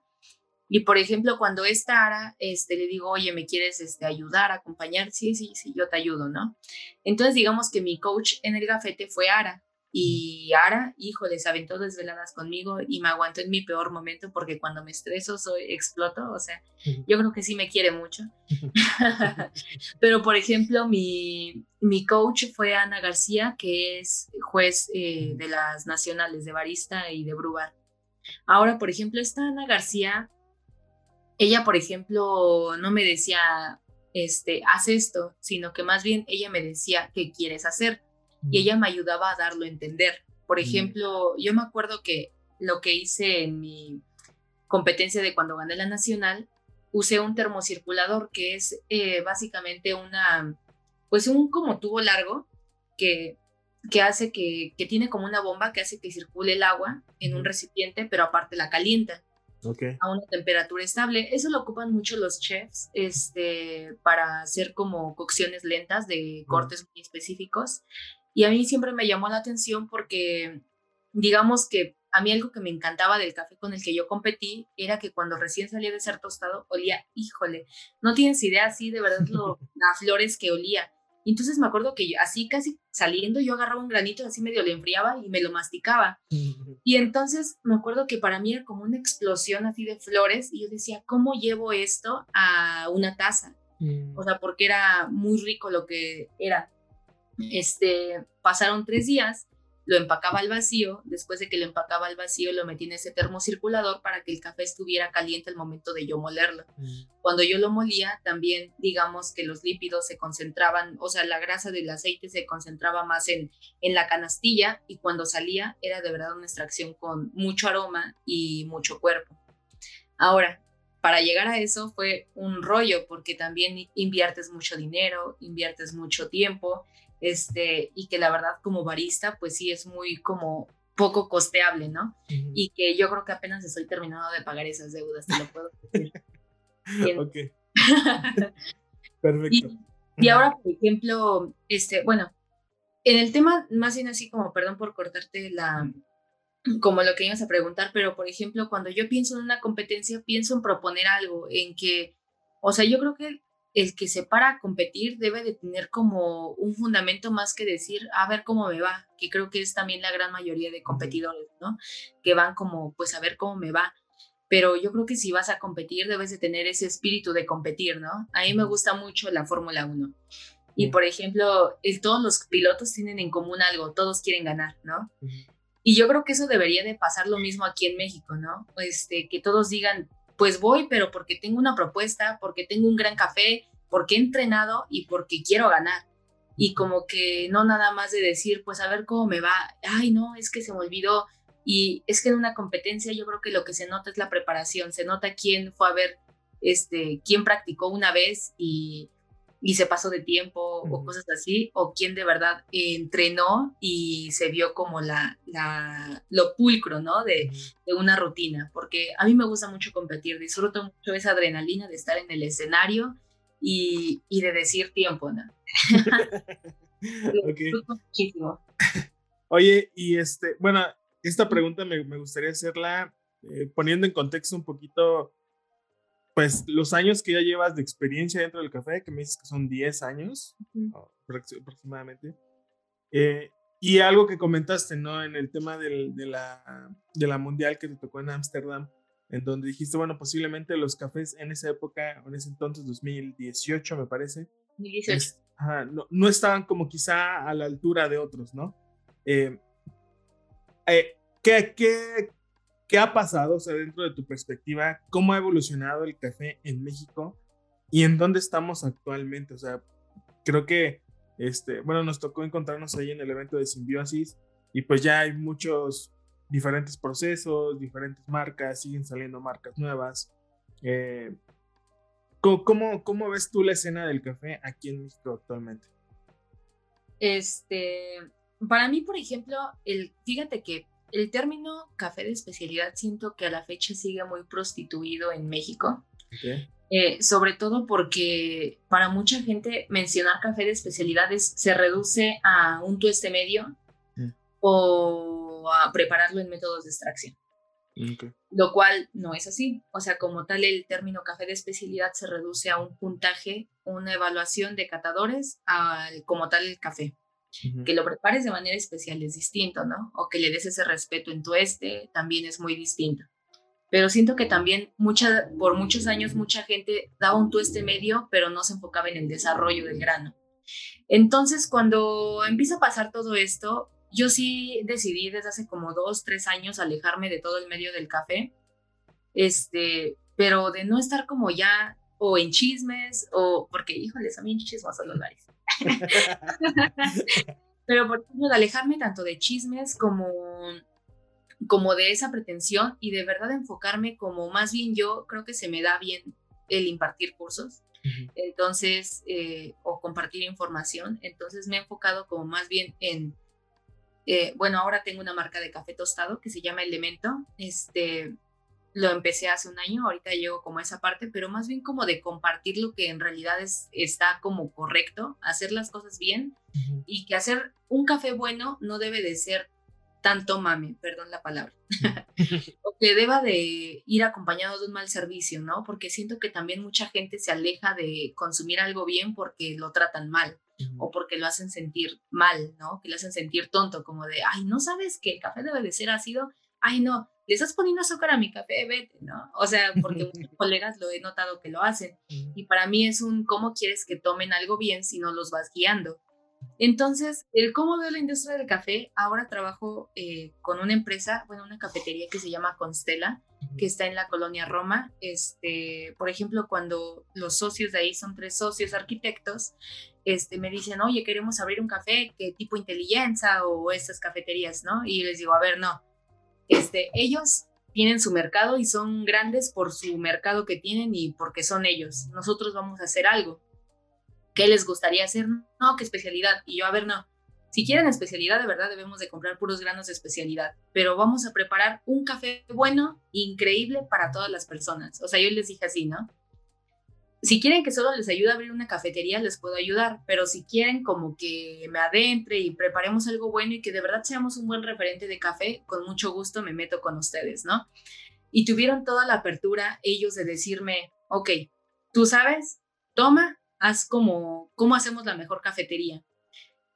Y por ejemplo, cuando esta Ara, este, le digo, oye, ¿me quieres este, ayudar, acompañar? Sí, sí, sí, yo te ayudo, ¿no? Entonces, digamos que mi coach en el gafete fue Ara. Y Ara, híjole, se aventó desveladas conmigo y me aguantó en mi peor momento porque cuando me estreso soy exploto, o sea, yo creo que sí me quiere mucho. Pero por ejemplo, mi, mi coach fue Ana García, que es juez eh, de las nacionales de barista y de brubar. Ahora, por ejemplo, esta Ana García, ella, por ejemplo, no me decía, este, haz esto, sino que más bien ella me decía, ¿qué quieres hacer? Y ella me ayudaba a darlo a entender. Por ejemplo, yo me acuerdo que lo que hice en mi competencia de cuando gané la nacional, usé un termocirculador que es eh, básicamente una, pues un como tubo largo que, que hace que, que, tiene como una bomba que hace que circule el agua en un recipiente, pero aparte la calienta. a una temperatura estable. Eso lo ocupan mucho los chefs este, para hacer como cocciones lentas de cortes muy específicos. Y a mí siempre me llamó la atención porque, digamos que a mí algo que me encantaba del café con el que yo competí era que cuando recién salía de ser tostado olía, híjole, no tienes idea así de verdad lo, las flores que olía. Y entonces me acuerdo que así casi saliendo yo agarraba un granito, así medio le enfriaba y me lo masticaba. Y entonces me acuerdo que para mí era como una explosión así de flores y yo decía, ¿cómo llevo esto a una taza? O sea, porque era muy rico lo que era. Este, pasaron tres días, lo empacaba al vacío, después de que lo empacaba al vacío lo metí en ese termocirculador para que el café estuviera caliente al momento de yo molerlo. Mm. Cuando yo lo molía, también digamos que los lípidos se concentraban, o sea, la grasa del aceite se concentraba más en, en la canastilla y cuando salía era de verdad una extracción con mucho aroma y mucho cuerpo. Ahora, para llegar a eso fue un rollo porque también inviertes mucho dinero, inviertes mucho tiempo este, y que la verdad como barista, pues sí es muy como poco costeable, ¿no? Y que yo creo que apenas estoy terminando de pagar esas deudas, te lo puedo decir. ok. Perfecto. Y, ahora, por ejemplo, este, bueno, en el tema, más bien así como, perdón por cortarte la, como lo que ibas a preguntar, pero por ejemplo, cuando yo pienso en una competencia, pienso en proponer algo, en que, o sea, yo creo que el que se para a competir debe de tener como un fundamento más que decir, a ver cómo me va, que creo que es también la gran mayoría de competidores, ¿no? Que van como, pues a ver cómo me va. Pero yo creo que si vas a competir debes de tener ese espíritu de competir, ¿no? A mí me gusta mucho la Fórmula 1. Y por ejemplo, el, todos los pilotos tienen en común algo, todos quieren ganar, ¿no? Y yo creo que eso debería de pasar lo mismo aquí en México, ¿no? Este, que todos digan, pues voy, pero porque tengo una propuesta, porque tengo un gran café, porque he entrenado y porque quiero ganar. Y como que no nada más de decir, pues a ver cómo me va, ay no, es que se me olvidó. Y es que en una competencia yo creo que lo que se nota es la preparación, se nota quién fue a ver, este, quién practicó una vez y, y se pasó de tiempo o cosas así, o quién de verdad entrenó y se vio como la, la lo pulcro, ¿no? De, de, una rutina, porque a mí me gusta mucho competir, disfruto mucho esa adrenalina de estar en el escenario y, y de decir tiempo, ¿no? muchísimo. Oye, y este, bueno, esta pregunta me, me gustaría hacerla eh, poniendo en contexto un poquito pues los años que ya llevas de experiencia dentro del café, que me dices que son 10 años aproximadamente, eh, y algo que comentaste, ¿no? En el tema del, de, la, de la mundial que te tocó en Ámsterdam, en donde dijiste, bueno, posiblemente los cafés en esa época, en ese entonces, 2018 me parece, 2018. no, no, estaban como quizá a la altura de otros, ¿no? Eh, eh, ¿qué, qué, ¿Qué ha pasado, o sea, dentro de tu perspectiva, cómo ha evolucionado el café en México y en dónde estamos actualmente? O sea, creo que, este, bueno, nos tocó encontrarnos ahí en el evento de Simbiosis y pues ya hay muchos diferentes procesos, diferentes marcas, siguen saliendo marcas nuevas. Eh, ¿cómo, ¿Cómo ves tú la escena del café aquí en México actualmente? Este, para mí, por ejemplo, el, fíjate que el término café de especialidad siento que a la fecha sigue muy prostituido en México. Eh, sobre todo porque para mucha gente mencionar café de especialidades se reduce a un tueste medio mm. o a prepararlo en métodos de extracción. lo cual no es así. O sea, como tal, el término café de especialidad se reduce a un puntaje, una evaluación de catadores al, como tal el café. Que lo prepares de manera especial es distinto, ¿no? O que le des ese respeto en tu este también es muy distinto. Pero siento que también mucha, por muchos años mucha gente daba un tueste medio, pero no se enfocaba en el desarrollo del grano. Entonces, cuando empieza a pasar todo esto, yo sí decidí desde hace como dos, tres años alejarme de todo el medio del café, este, pero de no estar como ya o en chismes o porque, híjoles, a mí chismes los lares. pero por ejemplo, de alejarme tanto de chismes como como de esa pretensión y de verdad enfocarme como más bien yo creo que se me da bien el impartir cursos entonces, eh, o compartir información. Entonces me he enfocado como más bien en, eh, bueno, ahora tengo una marca de café tostado que se llama Elemento. Este, lo empecé hace un año, ahorita llego como a esa parte, pero más bien como de compartir lo que en realidad es, está como correcto, hacer las cosas bien y que hacer un café bueno no debe de ser tanto mame, perdón la palabra, o que deba de ir acompañado de un mal servicio, ¿no? Porque siento que también mucha gente se aleja de consumir algo bien porque lo tratan mal o porque lo hacen sentir mal, ¿no? Que lo hacen sentir tonto, como de, ay, ¿no sabes que el café debe de ser ácido? Ay, no, le estás poniendo azúcar a mi café, vete, ¿no? O sea, porque muchos colegas lo he notado que lo hacen. Y para mí es un, ¿cómo quieres que tomen algo bien si no los vas guiando? Entonces, el cómo veo la industria del café, ahora trabajo eh, con una empresa, bueno, una cafetería que se llama Constela, que está en la colonia Roma. Este, por ejemplo, cuando los socios de ahí son tres socios arquitectos, este, me dicen, oye, queremos abrir un café, ¿qué tipo inteligencia o estas cafeterías, no? Y les digo, a ver, no. Este, ellos tienen su mercado y son grandes por su mercado que tienen y porque son ellos. Nosotros vamos a hacer algo. ¿Qué les gustaría hacer? No, ¿qué especialidad? Y yo, a ver, no. Si quieren especialidad, de verdad debemos de comprar puros granos de especialidad, pero vamos a preparar un café bueno, increíble para todas las personas. O sea, yo les dije así, ¿no? Si quieren que solo les ayude a abrir una cafetería, les puedo ayudar, pero si quieren como que me adentre y preparemos algo bueno y que de verdad seamos un buen referente de café, con mucho gusto me meto con ustedes, ¿no? Y tuvieron toda la apertura ellos de decirme, ok, tú sabes, toma, haz como, ¿cómo hacemos la mejor cafetería?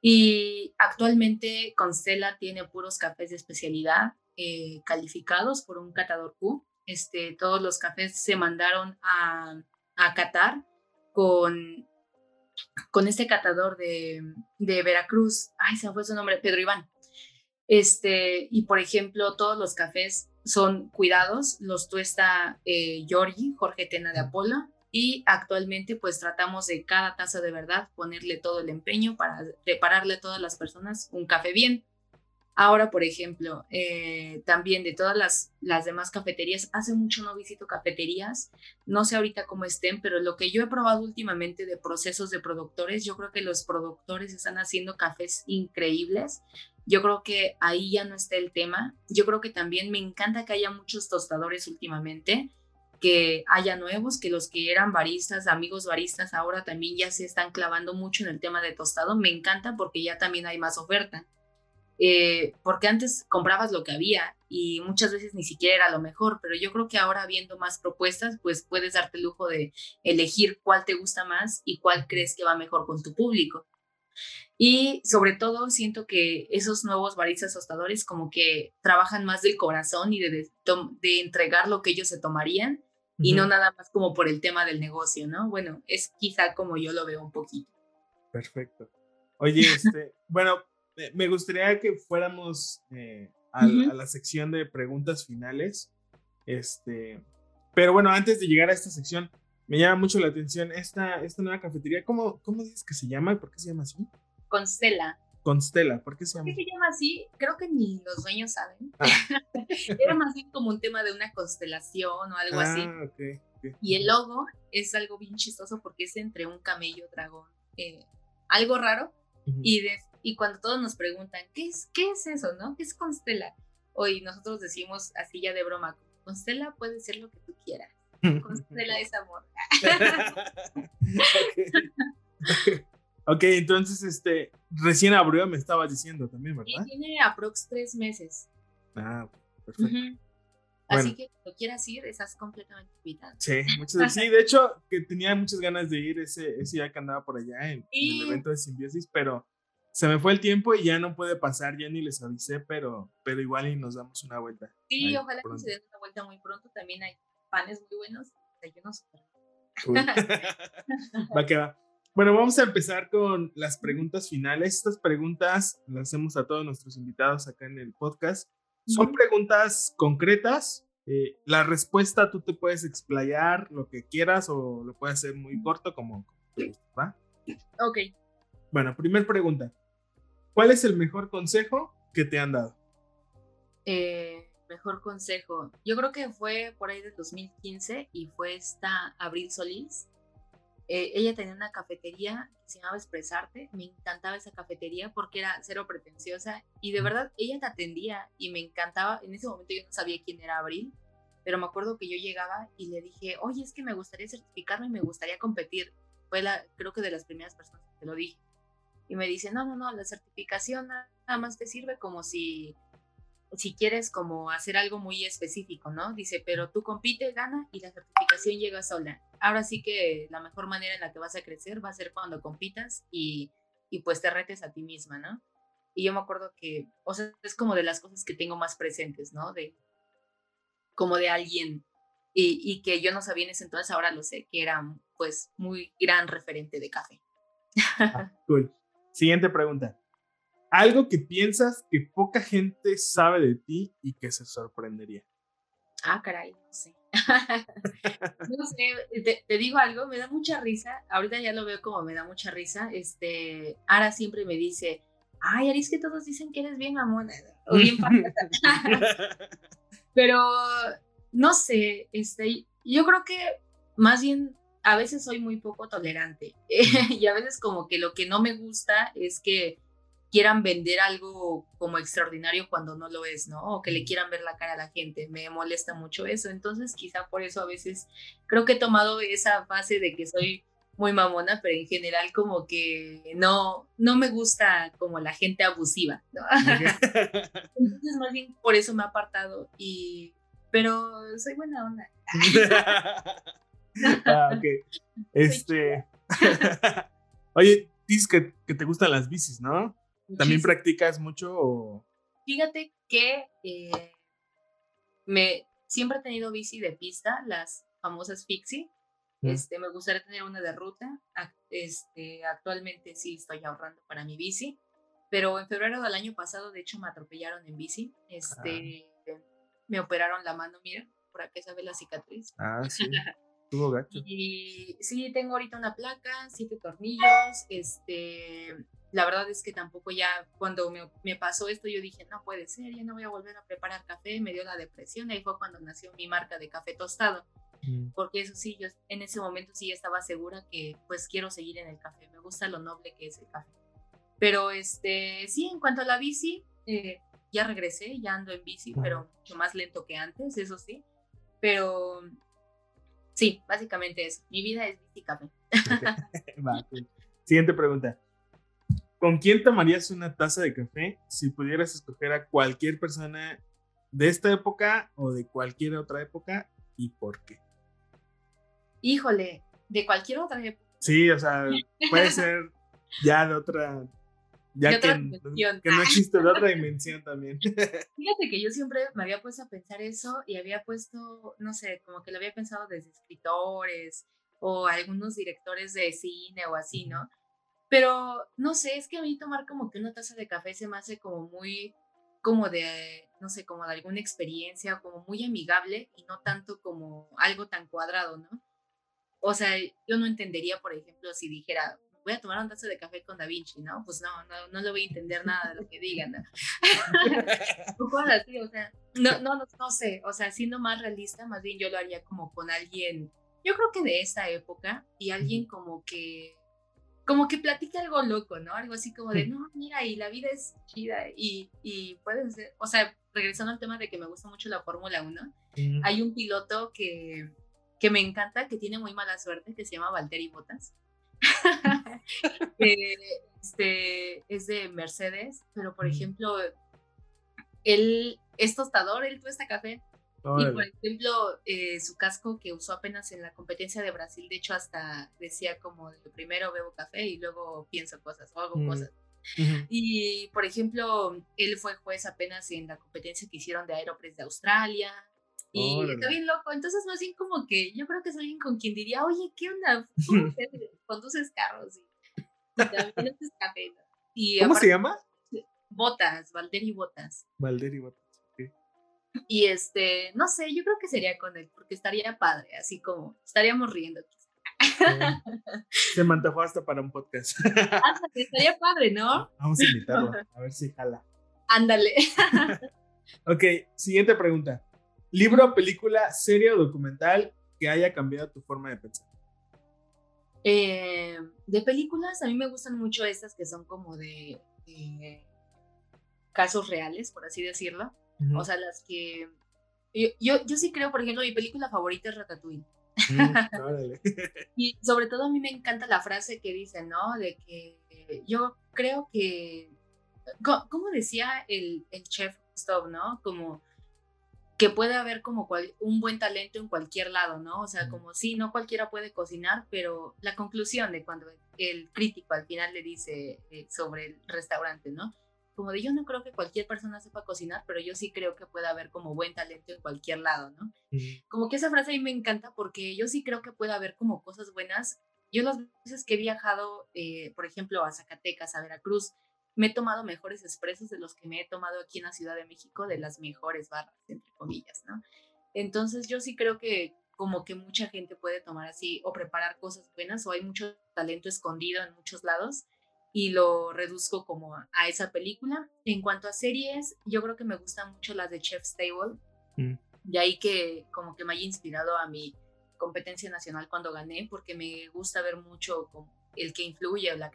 Y actualmente Constela tiene puros cafés de especialidad eh, calificados por un catador Q. Este, todos los cafés se mandaron a, a Qatar con, con este catador de, de, Veracruz. Ay, se me fue su nombre, Pedro Iván. Este, y por ejemplo, todos los cafés son cuidados, los tuesta eh, Giorgi, Jorge Tena de Apolo, y actualmente pues tratamos de cada taza de verdad ponerle todo el empeño para prepararle a todas las personas un café bien. Ahora, por ejemplo, eh, también de todas las, las demás cafeterías, hace mucho no visito cafeterías, no sé ahorita cómo estén, pero lo que yo he probado últimamente de procesos de productores, yo creo que los productores están haciendo cafés increíbles. Yo creo que ahí ya no está el tema. Yo creo que también me encanta que haya muchos tostadores últimamente que haya nuevos, que los que eran baristas, amigos baristas, ahora también ya se están clavando mucho en el tema de tostado. Me encanta porque ya también hay más oferta. Eh, porque antes comprabas lo que había y muchas veces ni siquiera era lo mejor, pero yo creo que ahora viendo más propuestas, pues puedes darte el lujo de elegir cuál te gusta más y cuál crees que va mejor con tu público. Y sobre todo siento que esos nuevos baristas tostadores como que trabajan más del corazón y de, de entregar lo que ellos se tomarían y no nada más como por el tema del negocio, ¿no? Bueno, es quizá como yo lo veo un poquito. Perfecto. Oye, este, bueno, me gustaría que fuéramos eh, a, la sección de preguntas finales. Este, pero bueno, antes de llegar a esta sección, me llama mucho la atención esta, esta nueva cafetería. ¿Cómo, ¿Cómo dices que se llama? ¿Por qué se llama así? Constela. Constela, ¿por qué se llama? ¿Por qué se llama así? Creo que ni los dueños saben. Ah. Era más bien como un tema de una constelación o algo así. Ah, okay, Y el logo es algo bien chistoso porque es entre un camello dragón, eh, algo raro. y, y cuando todos nos preguntan, ¿qué es, ¿qué es eso, no? ¿Qué es Constela? Hoy nosotros decimos así ya de broma, Constela puede ser lo que tú quieras. Constela es amor. Ok, entonces, este, recién abrió, me estabas diciendo también, ¿verdad? Sí, tiene aprox tres meses. Ah, perfecto. Así que cuando quieras ir, estás completamente invitado. Sí, muchas Sí, de hecho, que tenía muchas ganas de ir ese, ese día que andaba por allá en, el evento de Simbiosis, pero se me fue el tiempo y ya no puede pasar, ya ni les avisé, pero, pero igual y nos damos una vuelta. Sí, ojalá que se den una vuelta muy pronto. También hay panes muy buenos, desayunos. va que va. Bueno, vamos a empezar con las preguntas finales. Estas preguntas las hacemos a todos nuestros invitados acá en el podcast. Son preguntas concretas. Eh, la respuesta tú te puedes explayar lo que quieras o lo puedes hacer muy corto como ¿va? Ok. Bueno, primer pregunta. ¿Cuál es el mejor consejo que te han dado? Eh, mejor consejo. Yo creo que fue por ahí de 2015 y fue esta Abril Solís. Eh, ella tenía una cafetería que se llamaba Expresarte. Me encantaba esa cafetería porque era cero pretenciosa y de verdad ella te atendía y me encantaba. En ese momento yo no sabía quién era Abril, pero me acuerdo que yo llegaba y le dije, oye, es que me gustaría certificarme y me gustaría competir. Fue la, creo que de las primeras personas que te lo dije. Y me dice, no, no, no, la certificación nada más te sirve como si si quieres como hacer algo muy específico, ¿no? Dice, pero tú compite, gana y la certificación llega sola. Ahora sí que la mejor manera en la que vas a crecer va a ser cuando compitas y, y pues te retes a ti misma, ¿no? Y yo me acuerdo que, o sea, es como de las cosas que tengo más presentes, ¿no? De como de alguien y, y que yo no sabía en ese entonces, ahora lo sé, que era pues muy gran referente de café. Ah, cool. Siguiente pregunta. Algo que piensas que poca gente sabe de ti y que se sorprendería. Ah, caray, no sé. no sé, te, digo algo, me da mucha risa. Ahorita ya lo veo como me da mucha risa. Este, Ara siempre me dice, ay, Aris, que todos dicen que eres bien mamona o bien Pero no sé, este, yo creo que más bien a veces soy muy poco tolerante y a veces como que lo que no me gusta es que quieran vender algo como extraordinario cuando no lo es, ¿no? O que le quieran ver la cara a la gente. Me molesta mucho eso. Entonces, quizá por eso a veces creo que he tomado esa fase de que soy muy mamona, pero en general como que no, no me gusta como la gente abusiva, ¿no? Entonces, más bien por eso me he apartado y... Pero soy buena onda. ah, ok. Este... Oye, dices que, que te gustan las bicis, ¿no? ¿También practicas mucho o...? Fíjate que eh, me, siempre he tenido bici de pista, las famosas Fixie. Mm. Este, me gustaría tener una de ruta. Este, actualmente sí estoy ahorrando para mi bici. Pero en febrero del año pasado, de hecho, me atropellaron en bici. Este, Me operaron la mano, mira, por aquí se ve la cicatriz. Ah, sí. Tuvo gacho. Y sí, tengo ahorita una placa, siete tornillos, este, la verdad es que tampoco ya cuando me, pasó esto yo dije, no puede ser, ya no voy a volver a preparar café, me dio la depresión ahí fue cuando nació mi marca de café tostado. Mm. Porque eso sí, yo en ese momento sí estaba segura que pues quiero seguir en el café, me gusta lo noble que es el café. Pero este, sí, en cuanto a la bici, eh, ya regresé, ya ando en bici, pero mucho más lento que antes, eso sí. Pero sí, básicamente eso. Mi vida es bici café. Siguiente pregunta. ¿Con quién tomarías una taza de café si pudieras escoger a cualquier persona de esta época o de cualquier otra época y por qué? Híjole, de cualquier otra época. Sí, o sea, puede ser ya de otra, ya que, que, no existe de otra dimensión también. Fíjate que yo siempre me había puesto a pensar eso y había puesto, no sé, como que lo había pensado desde escritores o algunos directores de cine o así, ¿no? Pero no sé, es que a mí tomar como que una taza de café se me hace como muy, como de, no sé, como de alguna experiencia, como muy amigable y no tanto como algo tan cuadrado, ¿no? O sea, yo no entendería, por ejemplo, si dijera, voy a tomar una taza de café con Da Vinci, ¿no? Pues no, no, no le voy a entender nada de lo que digan, ¿no? o sea, no, no, no sé, o sea, siendo más realista, más bien yo lo haría como con alguien, yo creo que de esa época y alguien como que como que platica algo loco, ¿no? Algo así como de, no, mira, y la vida es chida y, y puedes ser, o sea, regresando al tema de que me gusta mucho la Fórmula 1, hay un piloto que, que me encanta, que tiene muy mala suerte, que se llama Valtteri Bottas. este, es de Mercedes, pero por ejemplo, él es tostador, él tuesta café Y por ejemplo, eh, su casco que usó apenas en la competencia de Brasil, de hecho hasta decía como primero bebo café y luego pienso cosas o hago mm. cosas. Y por ejemplo, él fue juez apenas en la competencia que hicieron de Aeropress de Australia. Y está bien loco. Entonces, más bien como que yo creo que es alguien con quien diría, oye, ¿qué onda? ¿Cómo conduces carros? Y, también haces café. ¿Cómo se llama? Botas, Valderi Botas. Valderi Botas. Y este, no sé, yo creo que sería con él, porque estaría padre, así como estaríamos riendo. Se me antojó hasta para un podcast. Hasta que estaría padre, ¿no? Vamos a invitarlo, a ver si jala. Ándale. ok, siguiente pregunta. ¿Libro, película, serie o documental que haya cambiado tu forma de pensar? Eh, de películas, a mí me gustan mucho estas que son como de, casos reales, por así decirlo. O sea, las que... Yo, yo, sí creo, por ejemplo, mi película favorita es Ratatouille. Mm, y sobre todo a mí me encanta la frase que dice, ¿no? De que yo creo que, ¿cómo decía el, el chef Gustav, ¿no? Como que puede haber como un buen talento en cualquier lado, ¿no? O sea, como sí, no cualquiera puede cocinar, pero la conclusión de cuando el crítico al final le dice eh, sobre el restaurante, ¿no? Como de yo no creo que cualquier persona sepa cocinar, pero yo sí creo que puede haber como buen talento en cualquier lado, ¿no? Como que esa frase a mí me encanta porque yo sí creo que puede haber como cosas buenas. Yo las veces que he viajado, eh, por ejemplo, a Zacatecas, a Veracruz, me he tomado mejores expresos de los que me he tomado aquí en la Ciudad de México, de las mejores barras, entre comillas, ¿no? Entonces yo sí creo que como que mucha gente puede tomar así o preparar cosas buenas o hay mucho talento escondido en muchos lados y lo reduzco como a esa película. En cuanto a series, yo creo que me gustan mucho las de Chef's Table, mm. de ahí que como que me haya inspirado a mi competencia nacional cuando gané, porque me gusta ver mucho como el que influye la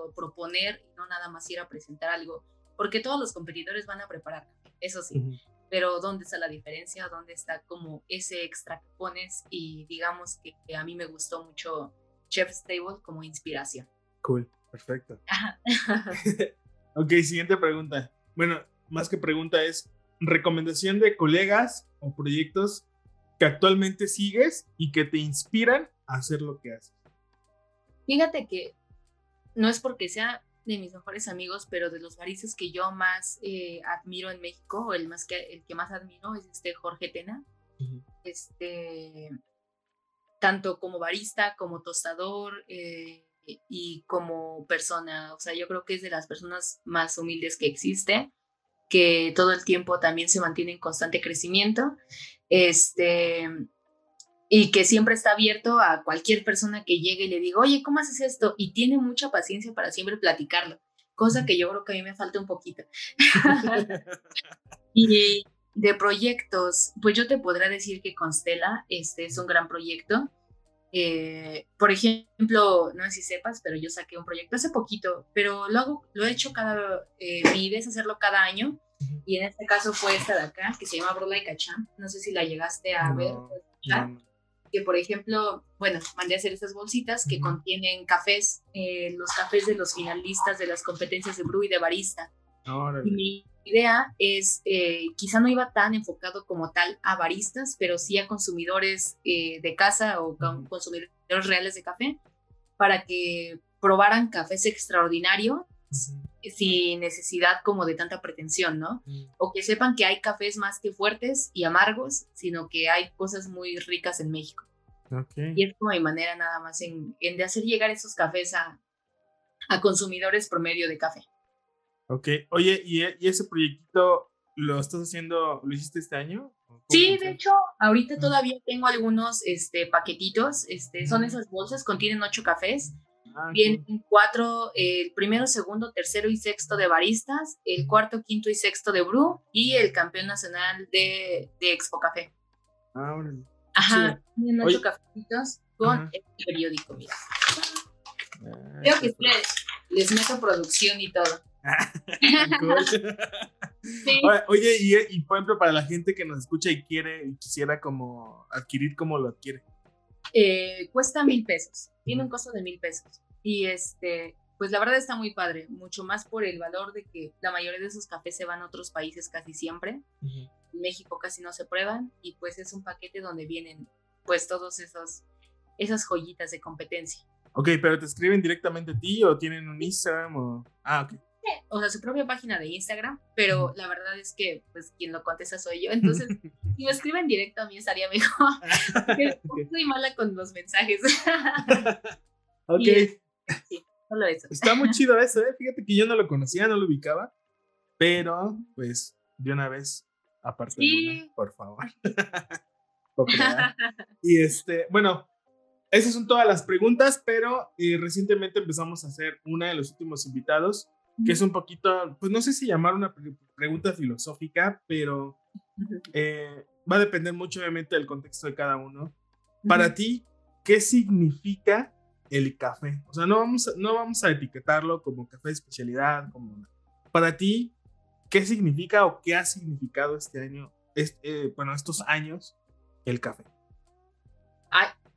o proponer no nada más ir a presentar algo, porque todos los competidores van a preparar, eso sí, pero ¿dónde está la diferencia? ¿Dónde está como ese extra que pones? Y digamos que, a mí me gustó mucho Chef's Table como inspiración. Cool, perfecto. ok, siguiente pregunta. Bueno, más que pregunta es, recomendación de colegas o proyectos que actualmente sigues y que te inspiran a hacer lo que haces. Fíjate que no es porque sea de mis mejores amigos, pero de los baristas que yo más eh, admiro en México, el, más que, el que más admiro es este Jorge Tena. Este, tanto como barista, como tostador eh, y como persona. O sea, yo creo que es de las personas más humildes que existe, que todo el tiempo también se mantiene en constante crecimiento. Este, y que siempre está abierto a cualquier persona que llegue y le diga, oye, ¿cómo haces esto? Y tiene mucha paciencia para siempre platicarlo, cosa que yo creo que a mí me falta un poquito. y de proyectos, pues yo te podría decir que Constela este es un gran proyecto. Eh, por ejemplo, no sé si sepas, pero yo saqué un proyecto hace poquito, pero lo, hago, lo he hecho cada, eh, mi idea es hacerlo cada año, y en este caso fue esta de acá, que se llama Brola y Cachán, no sé si la llegaste a ver que por ejemplo, bueno, mandé a hacer estas bolsitas que contienen cafés, eh, los cafés de los finalistas de las competencias de brew y de barista. Y mi idea es, eh, quizá no iba tan enfocado como tal a baristas, pero sí a consumidores eh, de casa o consumidores reales de café, para que probaran cafés extraordinarios sin necesidad como de tanta pretensión, ¿no? Mm. O que sepan que hay cafés más que fuertes y amargos, sino que hay cosas muy ricas en México. Y es como mi manera nada más en, de hacer llegar esos cafés a, a consumidores por medio de café. Ok, oye, ¿y, ese proyectito lo estás haciendo, lo hiciste este año? Sí, de hecho, ahorita todavía tengo algunos este, paquetitos, este, son esas bolsas, contienen ocho cafés Ah, Vienen cuatro, el primero, segundo, tercero y sexto de baristas, el cuarto, quinto y sexto de Bru y el campeón nacional de, de Expo Café. Ah, Ajá, tienen ocho cafecitos con el periódico, mira. Ah, Creo que les, meto producción y todo. Oye, y, y, por ejemplo, para la gente que nos escucha y quiere y quisiera como adquirir, ¿cómo lo adquiere? Eh, cuesta mil pesos, tiene un costo de mil pesos. Y este, pues la verdad está muy padre, mucho más por el valor de que la mayoría de esos cafés se van a otros países casi siempre. En México casi no se prueban y pues es un paquete donde vienen pues todos esos esas joyitas de competencia. Ok, pero te escriben directamente a ti o tienen un Instagram o... Ah, ok. O sea, su propia página de Instagram, pero la verdad es que pues quien lo contesta soy yo, entonces si me escriben directo a mí estaría mejor. okay. Soy mala con los mensajes. ok. sí, solo eso. Está muy chido eso, ¿eh? Fíjate que yo no lo conocía, no lo ubicaba, pero pues de una vez, aparte de una, por favor. y este, bueno, esas son todas las preguntas, pero eh, recientemente empezamos a hacer una de los últimos invitados, que es un poquito, pues no sé si llamar una pregunta filosófica, pero eh, va a depender mucho obviamente del contexto de cada uno. Para ti, ¿qué significa el café? O sea, no vamos, a, no vamos a etiquetarlo como café de especialidad, como... Para ti, ¿qué significa o qué ha significado este año, este, eh, bueno, estos años, el café?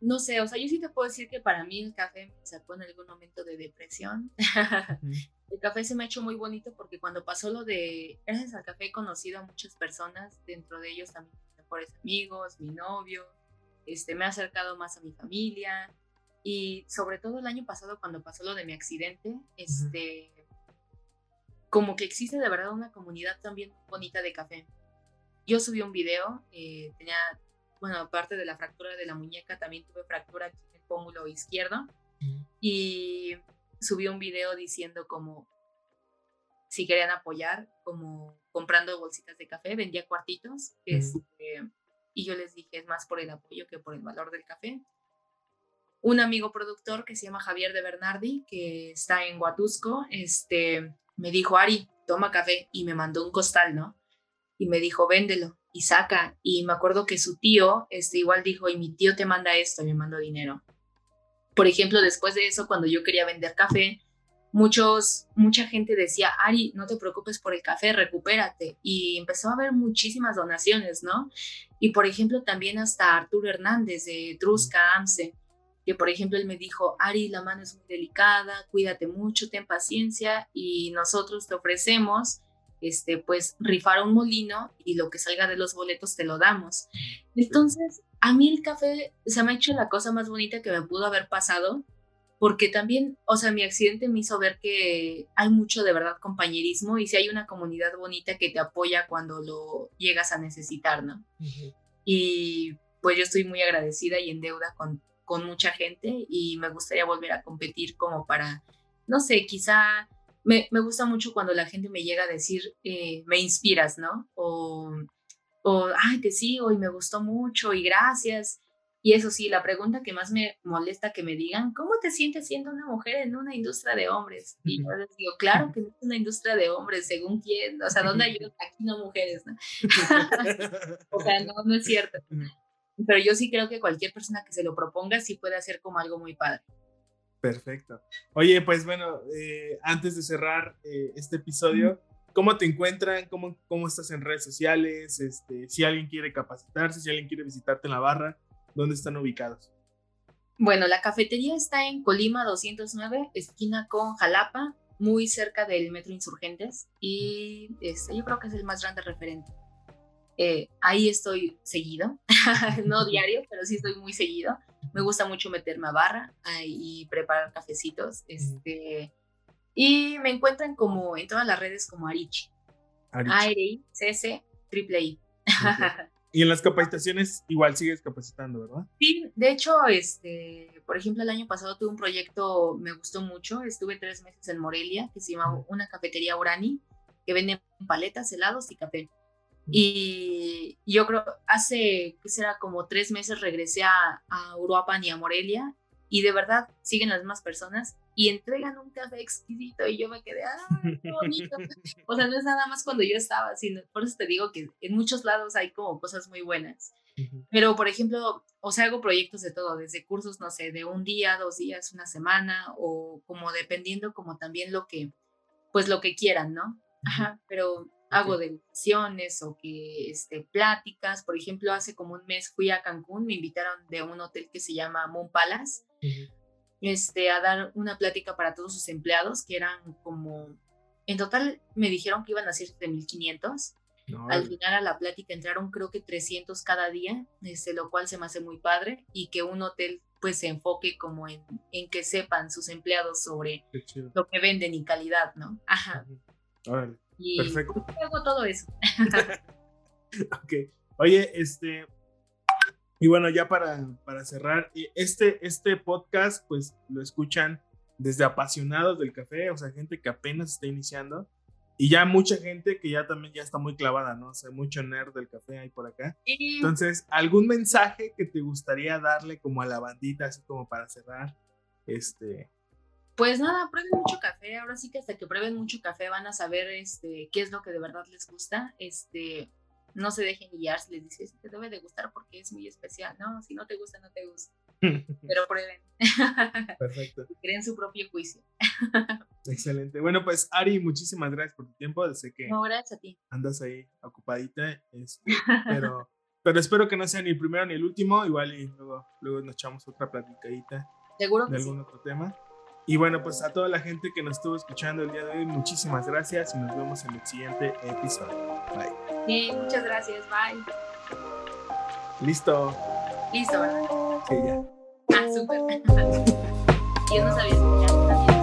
No sé, o sea, yo sí te puedo decir que para mí el café me sacó en algún momento de depresión. el café se me ha hecho muy bonito porque cuando pasó lo de, gracias al café he conocido a muchas personas, dentro de ellos también mis mejores amigos, mi novio, este, me ha acercado más a mi familia y sobre todo el año pasado cuando pasó lo de mi accidente, este, como que existe de verdad una comunidad también bonita de café. Yo subí un video, eh, tenía bueno, aparte de la fractura de la muñeca, también tuve fractura aquí en el pómulo izquierdo. Y subí un video diciendo como si querían apoyar, como comprando bolsitas de café, vendía cuartitos. Este, y yo les dije, es más por el apoyo que por el valor del café. Un amigo productor que se llama Javier de Bernardi, que está en Huatusco, este, me dijo, Ari, toma café, y me mandó un costal, ¿no? Y me dijo, véndelo y saca. Y me acuerdo que su tío este, igual dijo, y mi tío te manda esto, me mandó dinero. Por ejemplo, después de eso, cuando yo quería vender café, muchos, mucha gente decía, Ari, no te preocupes por el café, recupérate. Y empezó a haber muchísimas donaciones, ¿no? Y por ejemplo, también hasta Arturo Hernández de Trusca, AMSE, que por ejemplo él me dijo, Ari, la mano es muy delicada, cuídate mucho, ten paciencia y nosotros te ofrecemos este, pues rifar un molino y lo que salga de los boletos te lo damos. Entonces, a mí el café se me ha hecho la cosa más bonita que me pudo haber pasado, porque también, o sea, mi accidente me hizo ver que hay mucho de verdad compañerismo y si hay una comunidad bonita que te apoya cuando lo llegas a necesitar, ¿no? Y pues yo estoy muy agradecida y en deuda con, con mucha gente y me gustaría volver a competir como para, no sé, quizá me, me, gusta mucho cuando la gente me llega a decir, eh, me inspiras, ¿no? O, o, ay, te sigo y me gustó mucho y gracias. Y eso sí, la pregunta que más me molesta que me digan, ¿cómo te sientes siendo una mujer en una industria de hombres? Y yo les digo, claro que no es una industria de hombres, según quién, o sea, ¿dónde hay aquí no mujeres, ¿no? o sea, no, no es cierto. Pero yo sí creo que cualquier persona que se lo proponga sí puede hacer como algo muy padre. Perfecto. Oye, pues bueno, eh, antes de cerrar eh, este episodio, ¿cómo te encuentran? ¿Cómo, ¿Cómo estás en redes sociales? Este, si alguien quiere capacitarse, si alguien quiere visitarte en la barra, ¿dónde están ubicados? Bueno, la cafetería está en Colima 209, esquina con Jalapa, muy cerca del Metro Insurgentes y este, yo creo que es el más grande referente. Eh, ahí estoy seguido, no diario, pero sí estoy muy seguido. Me gusta mucho meterme a barra y preparar cafecitos. Este, y me encuentran como en todas las redes como Arichi. Arichi. CS, triple I. Y en las capacitaciones igual sigues capacitando, ¿verdad? Sí, de hecho, este, por ejemplo, el año pasado tuve un proyecto, me gustó mucho, estuve tres meses en Morelia, que se llama una cafetería Urani, que vende paletas, helados y café. Y yo creo, hace, que será? Como tres meses regresé a, a Uruapan y a Morelia y de verdad siguen las mismas personas y entregan un café exquisito y yo me quedé, ¡ay, qué bonito! o sea, no es nada más cuando yo estaba, sino por eso te digo que en muchos lados hay como cosas muy buenas. Pero, por ejemplo, o sea, hago proyectos de todo, desde cursos, no sé, de un día, dos días, una semana, o como dependiendo como también lo que, pues lo que quieran, ¿no? Ajá, pero hago degustaciones o que este, pláticas. Por ejemplo, hace como un mes fui a Cancún, me invitaron de un hotel que se llama Moon Palace. este, a dar una plática para todos sus empleados, que eran como, en total me dijeron que iban a ser 7.500. Al final a la plática entraron creo que 300 cada día, este, lo cual se me hace muy padre y que un hotel pues se enfoque como en, en que sepan sus empleados sobre lo que venden y calidad, ¿no? Ajá. Y Perfecto. hago todo eso. ok. Oye, este, y bueno, ya para, para cerrar, este, este podcast pues lo escuchan desde apasionados del café, o sea, gente que apenas está iniciando. Y ya mucha gente que ya también ya está muy clavada, ¿no? O sea, mucho nerd del café ahí por acá. Entonces, ¿algún mensaje que te gustaría darle como a la bandita, así como para cerrar? Este. Pues nada, prueben mucho café. Ahora sí que hasta que prueben mucho café van a saber este, qué es lo que de verdad les gusta. Este, no se dejen guiar si les dices, te debe de gustar porque es muy especial, ¿no? Si no te gusta, no te gusta. Pero prueben. Perfecto. creen su propio juicio. Excelente. Bueno, pues Ari, muchísimas gracias por tu tiempo. Sé que no, gracias a ti. andas ahí ocupadita, este, pero, pero espero que no sea ni el primero ni el último. Igual y luego, luego nos echamos otra platicadita Seguro de algún otro tema. Y bueno, pues a toda la gente que nos estuvo escuchando el día de hoy, muchísimas gracias y nos vemos en el siguiente episodio. Bye. Sí, muchas gracias. Bye. Listo. Listo, ¿verdad? Sí, ya. Ah, súper. Yo no sabía escuchar también.